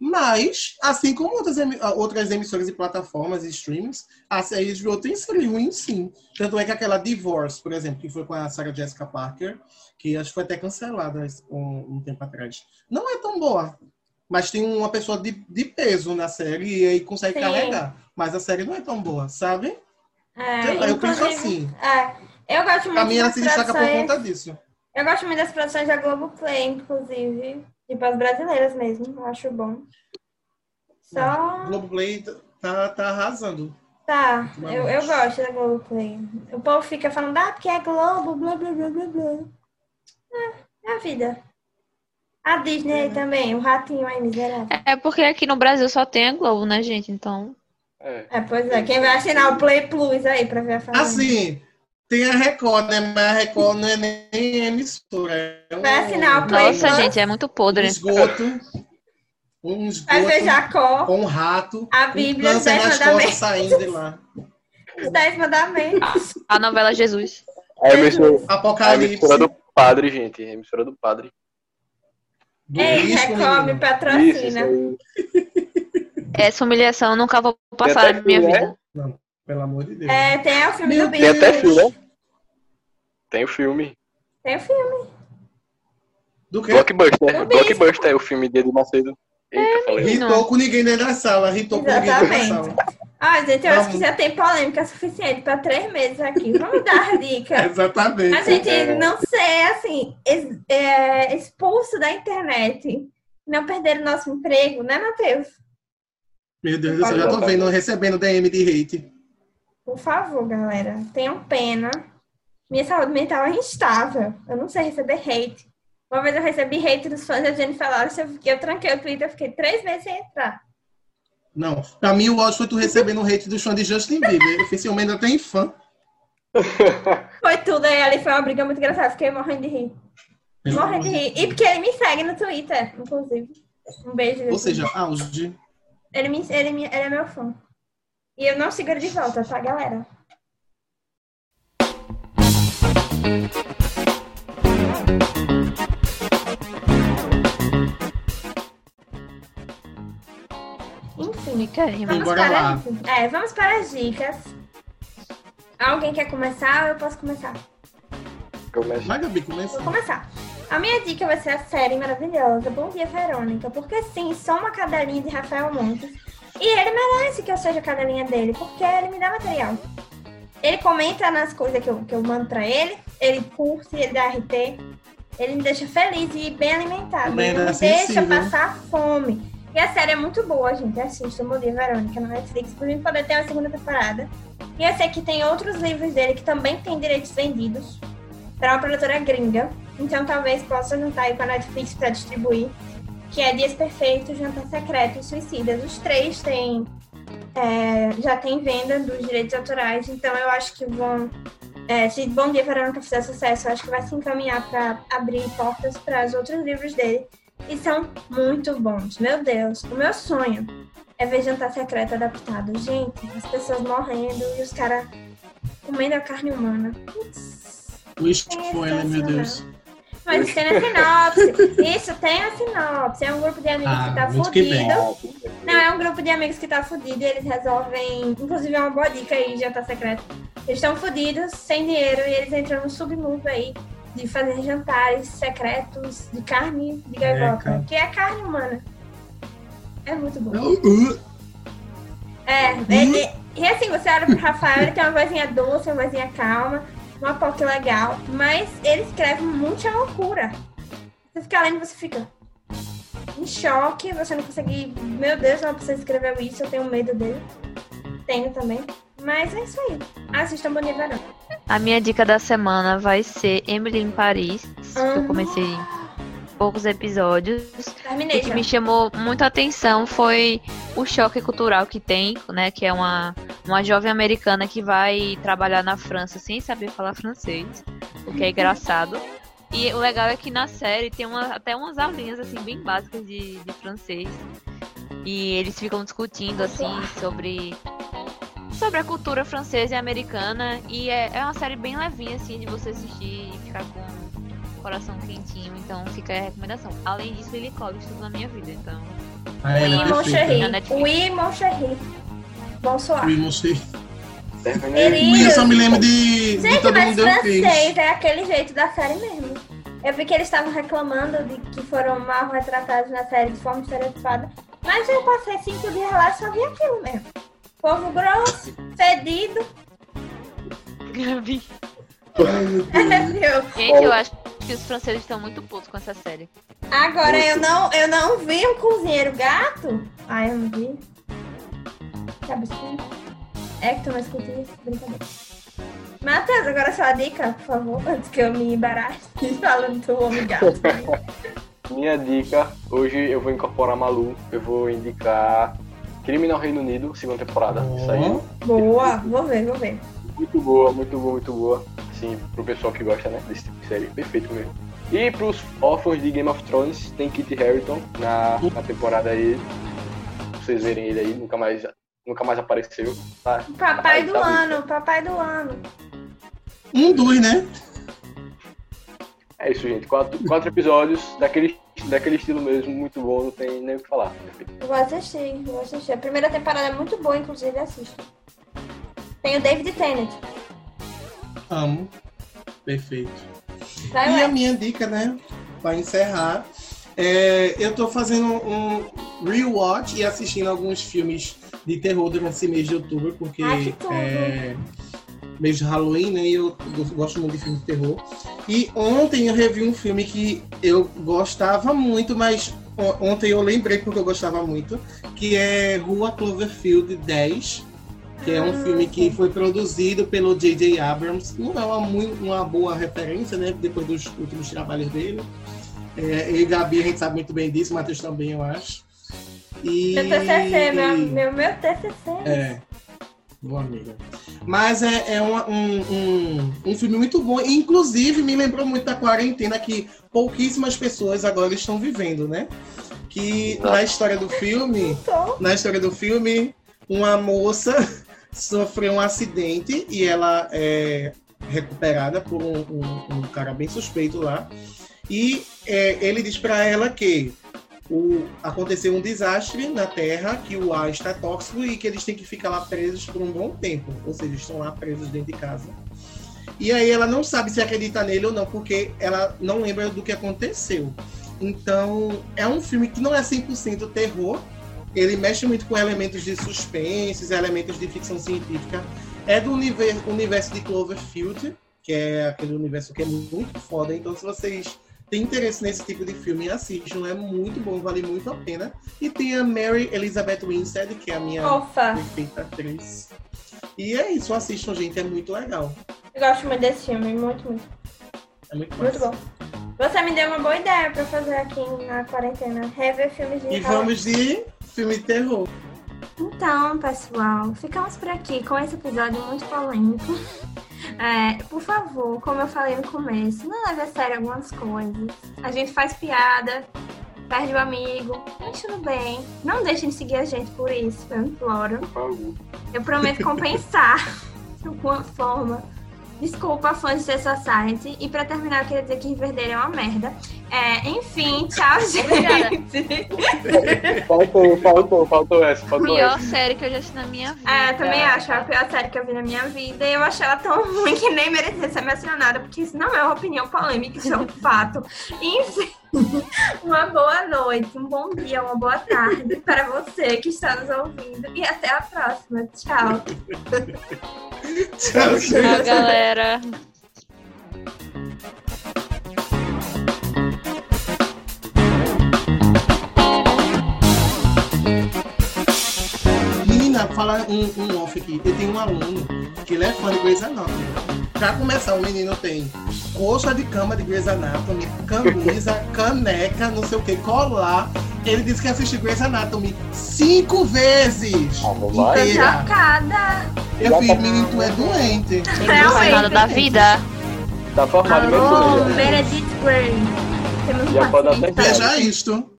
Mas, assim como outras, emi- outras emissoras e plataformas e streamings, a série HBO tem série ruim sim. Tanto é que aquela Divorce, por exemplo, que foi com a Sarah Jessica Parker, que acho que foi até cancelada um, um tempo atrás, não é tão boa. Mas tem uma pessoa de, de peso na série e aí consegue Sim. carregar. Mas a série não é tão boa, sabe? É, eu penso assim. É, eu gosto muito ela das se destaca por conta disso. Eu gosto muito das produções da Globoplay, inclusive. Tipo, as brasileiras mesmo. Eu acho bom. Só. Globoplay tá, tá arrasando. Tá, eu, eu gosto da Globoplay. O povo fica falando, ah, porque é Globo, blá blá blá blá blá. É, é a vida. A Disney aí também, o ratinho aí, miserável. É porque aqui no Brasil só tem a Globo, né, gente? Então. É, pois é. Quem vai assinar o Play Plus aí pra ver a família? Assim, tem a Record, né? Mas a Record não é nem emissora. É um, Vai assinar o Play Nossa, Plus. gente, é muito um podre. esgoto. Um Vai ver esgoto Jacó, com um rato. a um Bíblia, câncer Dez nas Mandamentos. costas saindo de lá. Os Dez Mandamentos. A novela Jesus. É a emissora, a Apocalipse. emissora do padre, gente. É a emissora do padre. Do Ei, risco, Record, me. Isso, patrocina. isso aí. Essa humilhação eu nunca vou passar na minha né? vida. Não, pelo amor de Deus. É, tem o filme Meu do Tem até filme, né? Tem o filme. Tem o filme. Do que? Blockbuster. Do Blockbuster é o filme de Edu Macedo. Eita, falei. Ritou com ninguém dentro da sala. Ritou com ninguém dentro da Exatamente. sala. Ah, gente, eu acho Vamos. que já tem polêmica suficiente para três meses aqui. Vamos dar dica. Exatamente. A gente É. não ser, assim, ex- é, expulso da internet. Não perder o nosso emprego, né, Matheus? Meu Deus do céu, já tô vendo, recebendo DM de hate. Por favor, galera, tenham pena. Minha saúde mental é instável. Eu não sei receber hate. Uma vez eu recebi hate dos fãs da Jennifer Lawrence, eu, fiquei- eu tranquei o Twitter, eu fiquei três meses sem entrar. Não, pra mim o áudio foi tu recebendo hate do chão de Justin Bieber. Oficialmente ainda tem fã. Foi tudo, aí ali foi uma briga muito engraçada, fiquei morrendo de rir. Morrendo de rir. E porque ele me segue no Twitter, inclusive. Um beijo. Ou seja, auge. ele, me, ele, me, ele é meu fã. E eu não sigo ele de volta, tá, galera? Enfim, vamos Bora para, lá. é, vamos para as dicas. Alguém quer começar ou eu posso começar? Começa. Vai, Gabi, começa. Vou começar. A minha dica vai ser a série maravilhosa Bom Dia Verônica, porque sim, sou uma cadelinha de Rafael Montes. E ele merece que eu seja a cadelinha dele, porque ele me dá material. Ele comenta nas coisas que eu, que eu mando pra ele, ele curte, ele dá RT, ele me deixa feliz e bem alimentado. Também ele não é me deixa sensível. passar fome. E a série é muito boa, gente. Assista Bom Dia Verônica no Netflix, pra gente poder ter uma segunda temporada. E eu sei que tem outros livros dele que também têm direitos vendidos para uma produtora gringa. Então talvez possa juntar aí com a Netflix para distribuir. Que é Dias Perfeitos, Jantar Secreto e Suicidas. Os três têm, é, já tem venda dos direitos autorais. Então eu acho que vão. é, se Bom Dia Verônica fizer sucesso, eu acho que vai se encaminhar para abrir portas para os outros livros dele. E são muito bons. Meu Deus, o meu sonho é ver Jantar Secreto adaptado. Gente, as pessoas morrendo e os caras comendo a carne humana. Putz. O spoiler, meu Deus. Mas isso tem na sinopse. Isso tem na sinopse. É um grupo de amigos Ah, que tá muito que fudido. Não, é um grupo de amigos que tá fudido e eles resolvem. Inclusive, é uma boa dica aí, já tá secreto. Eles estão fudidos, sem dinheiro, e eles entram no submundo aí de fazer jantares secretos de carne de gaivota, cara. que é carne humana. É muito bom. Uh, É, ele- e assim, você olha pro Rafael, ele tem uma vozinha doce, uma vozinha calma, uma POC legal, mas ele escreve muita loucura. Você fica lendo você fica em choque, você não consegue. Meu Deus, uma pessoa escreveu isso, eu tenho medo dele. Tenho também. Mas é isso aí. Assistam Bonito Verão. A minha dica da semana vai ser Emily em Paris, que eu comecei poucos episódios. Terminei O que já. me chamou muita atenção foi o choque cultural que tem, né? Que é uma, uma jovem americana que vai trabalhar na França sem saber falar francês, o que é engraçado. E o legal é que na série tem uma, até umas aulinhas assim bem básicas de, de francês. E eles ficam discutindo assim sobre sobre a cultura francesa e americana e é, é uma série bem levinha assim de você assistir e ficar com coração quentinho, então fica aí a recomendação. Além disso, Lily Collins tudo na minha vida, então. Ah, é Oui, mon perfeita. chéri. Na Netflix. Oui, mon chéri. Bonsoir. Oui, mon chéri. Querido. Oui, eu só me lembro de, de Gente, Todo mas Mundo Deu francês é aquele jeito da série mesmo. Eu vi que eles estavam reclamando de que foram mal retratados na série de forma estereotipada. Mas eu passei cinco dias lá e só vi aquilo mesmo. Povo grosso, fedido. Gabi. Gente, eu acho que os franceses estão muito putos com essa série. Agora eu não, eu não vi um cozinheiro gato. Ai, eu não vi. Que absurdo. É que tu não escuta isso? Brincadeira. Matheus, agora sua dica, por favor, antes que eu me embarace falando do homem gato. Minha dica, hoje eu vou incorporar Malu, eu vou indicar Crime no Reino Unido, segunda temporada. Isso aí, Boa, vou ver, vou ver. Muito boa, muito boa, muito boa. Assim, pro pessoal que gosta, né, desse tipo de série, perfeito mesmo. E pros órfãos de Game of Thrones, tem Kit Harington na, na temporada aí. Pra vocês verem ele aí, nunca mais, nunca mais apareceu. Tá? Papai Tá- do tá muito ano, papai do ano. Um dos, né? É isso, gente. Quatro, quatro episódios daquele, daquele estilo mesmo, muito bom, não tem nem o que falar. Eu vou assistir, eu vou assistir. A primeira temporada é muito boa, inclusive, assista. Tem o David Tennant. Amo. Perfeito. Vai, E vai. a minha dica, né? Para encerrar, é, eu tô fazendo um rewatch e assistindo alguns filmes de terror durante esse mês de outubro, porque Ai, é mês de Halloween, né? E eu gosto muito de filmes de terror. E ontem eu revi um filme que eu gostava muito, mas ontem eu lembrei porque eu gostava muito, que é Rua Cloverfield 10, que é um Ah, filme que sim. foi produzido pelo J.J. Abrams. Não é uma, mui- uma boa referência, né? Depois dos últimos trabalhos dele. É, eu e Gabi, a gente sabe muito bem disso, Matheus também, eu acho. E... Meu TCC, meu, meu, meu TCC. É. Boa amiga. Mas é, é uma- um, um, um filme muito bom. Inclusive, me lembrou muito da quarentena que pouquíssimas pessoas agora estão vivendo, né? Que na história do filme, na história do filme, uma moça sofreu um acidente e ela é recuperada por um, um- um cara bem suspeito lá. E é, ele diz para ela que o, aconteceu um desastre na Terra, que o ar está tóxico e que eles têm que ficar lá presos por um bom tempo. Ou seja, estão lá presos dentro de casa. E aí ela não sabe se acredita nele ou não, porque ela não lembra do que aconteceu. Então, é um filme que não é 100% terror. Ele mexe muito com elementos de suspense, elementos de ficção científica. É do universo, universo de Cloverfield, que é aquele universo que é muito foda. Então, se vocês têm interesse nesse tipo de filme, assistam. É muito bom, vale muito a pena. E tem a Mary Elizabeth Winstead, que é a minha Ofa, perfeita atriz. E é isso, assistam, gente. É muito legal. eu gosto muito desse filme, muito, muito, É muito, muito bom. Você me deu uma boa ideia pra fazer aqui na quarentena, rever filmes de E vamos de filme de terror. Então, pessoal, ficamos por aqui com esse episódio muito polêmico. É, por favor, como eu falei no começo, não leve a sério algumas coisas. A gente faz piada, perde o amigo, mas tudo bem. Não deixem de seguir a gente por isso, eu imploro. Por favor. Eu prometo compensar de alguma forma. Desculpa, fãs de Society. E pra terminar, eu queria dizer que Riverdale é uma merda. É, enfim, tchau, gente. Faltou, faltou, faltou essa, faltou Pior essa. série que eu já assisti na minha vida. É, eu também acho. É a pior série que eu vi na minha vida. E eu achei ela tão ruim que nem merecia ser mencionada, porque isso não é uma opinião polêmica, isso é um fato. Enfim, uma boa noite, um bom dia, uma boa tarde para você que está nos ouvindo. E até a próxima. Tchau. Tchau, gente. Tchau, galera. Menina, fala um, um off aqui. Eu tenho um aluno que ele é fã de Grey's Anatomy. Pra começar, o menino tem coxa de cama de Grey's Anatomy, camisa, caneca, não sei o que, colar. Ele disse que assistiu Grey's Anatomy cinco vezes. Ah, bobagem. inteira. Chocada. Eu fiz, menino, tu é doente. Não faz nada da vida. Tá formado Alô, medicina. Meredith Grey. Temos Já pode paciente. até- Veja isto.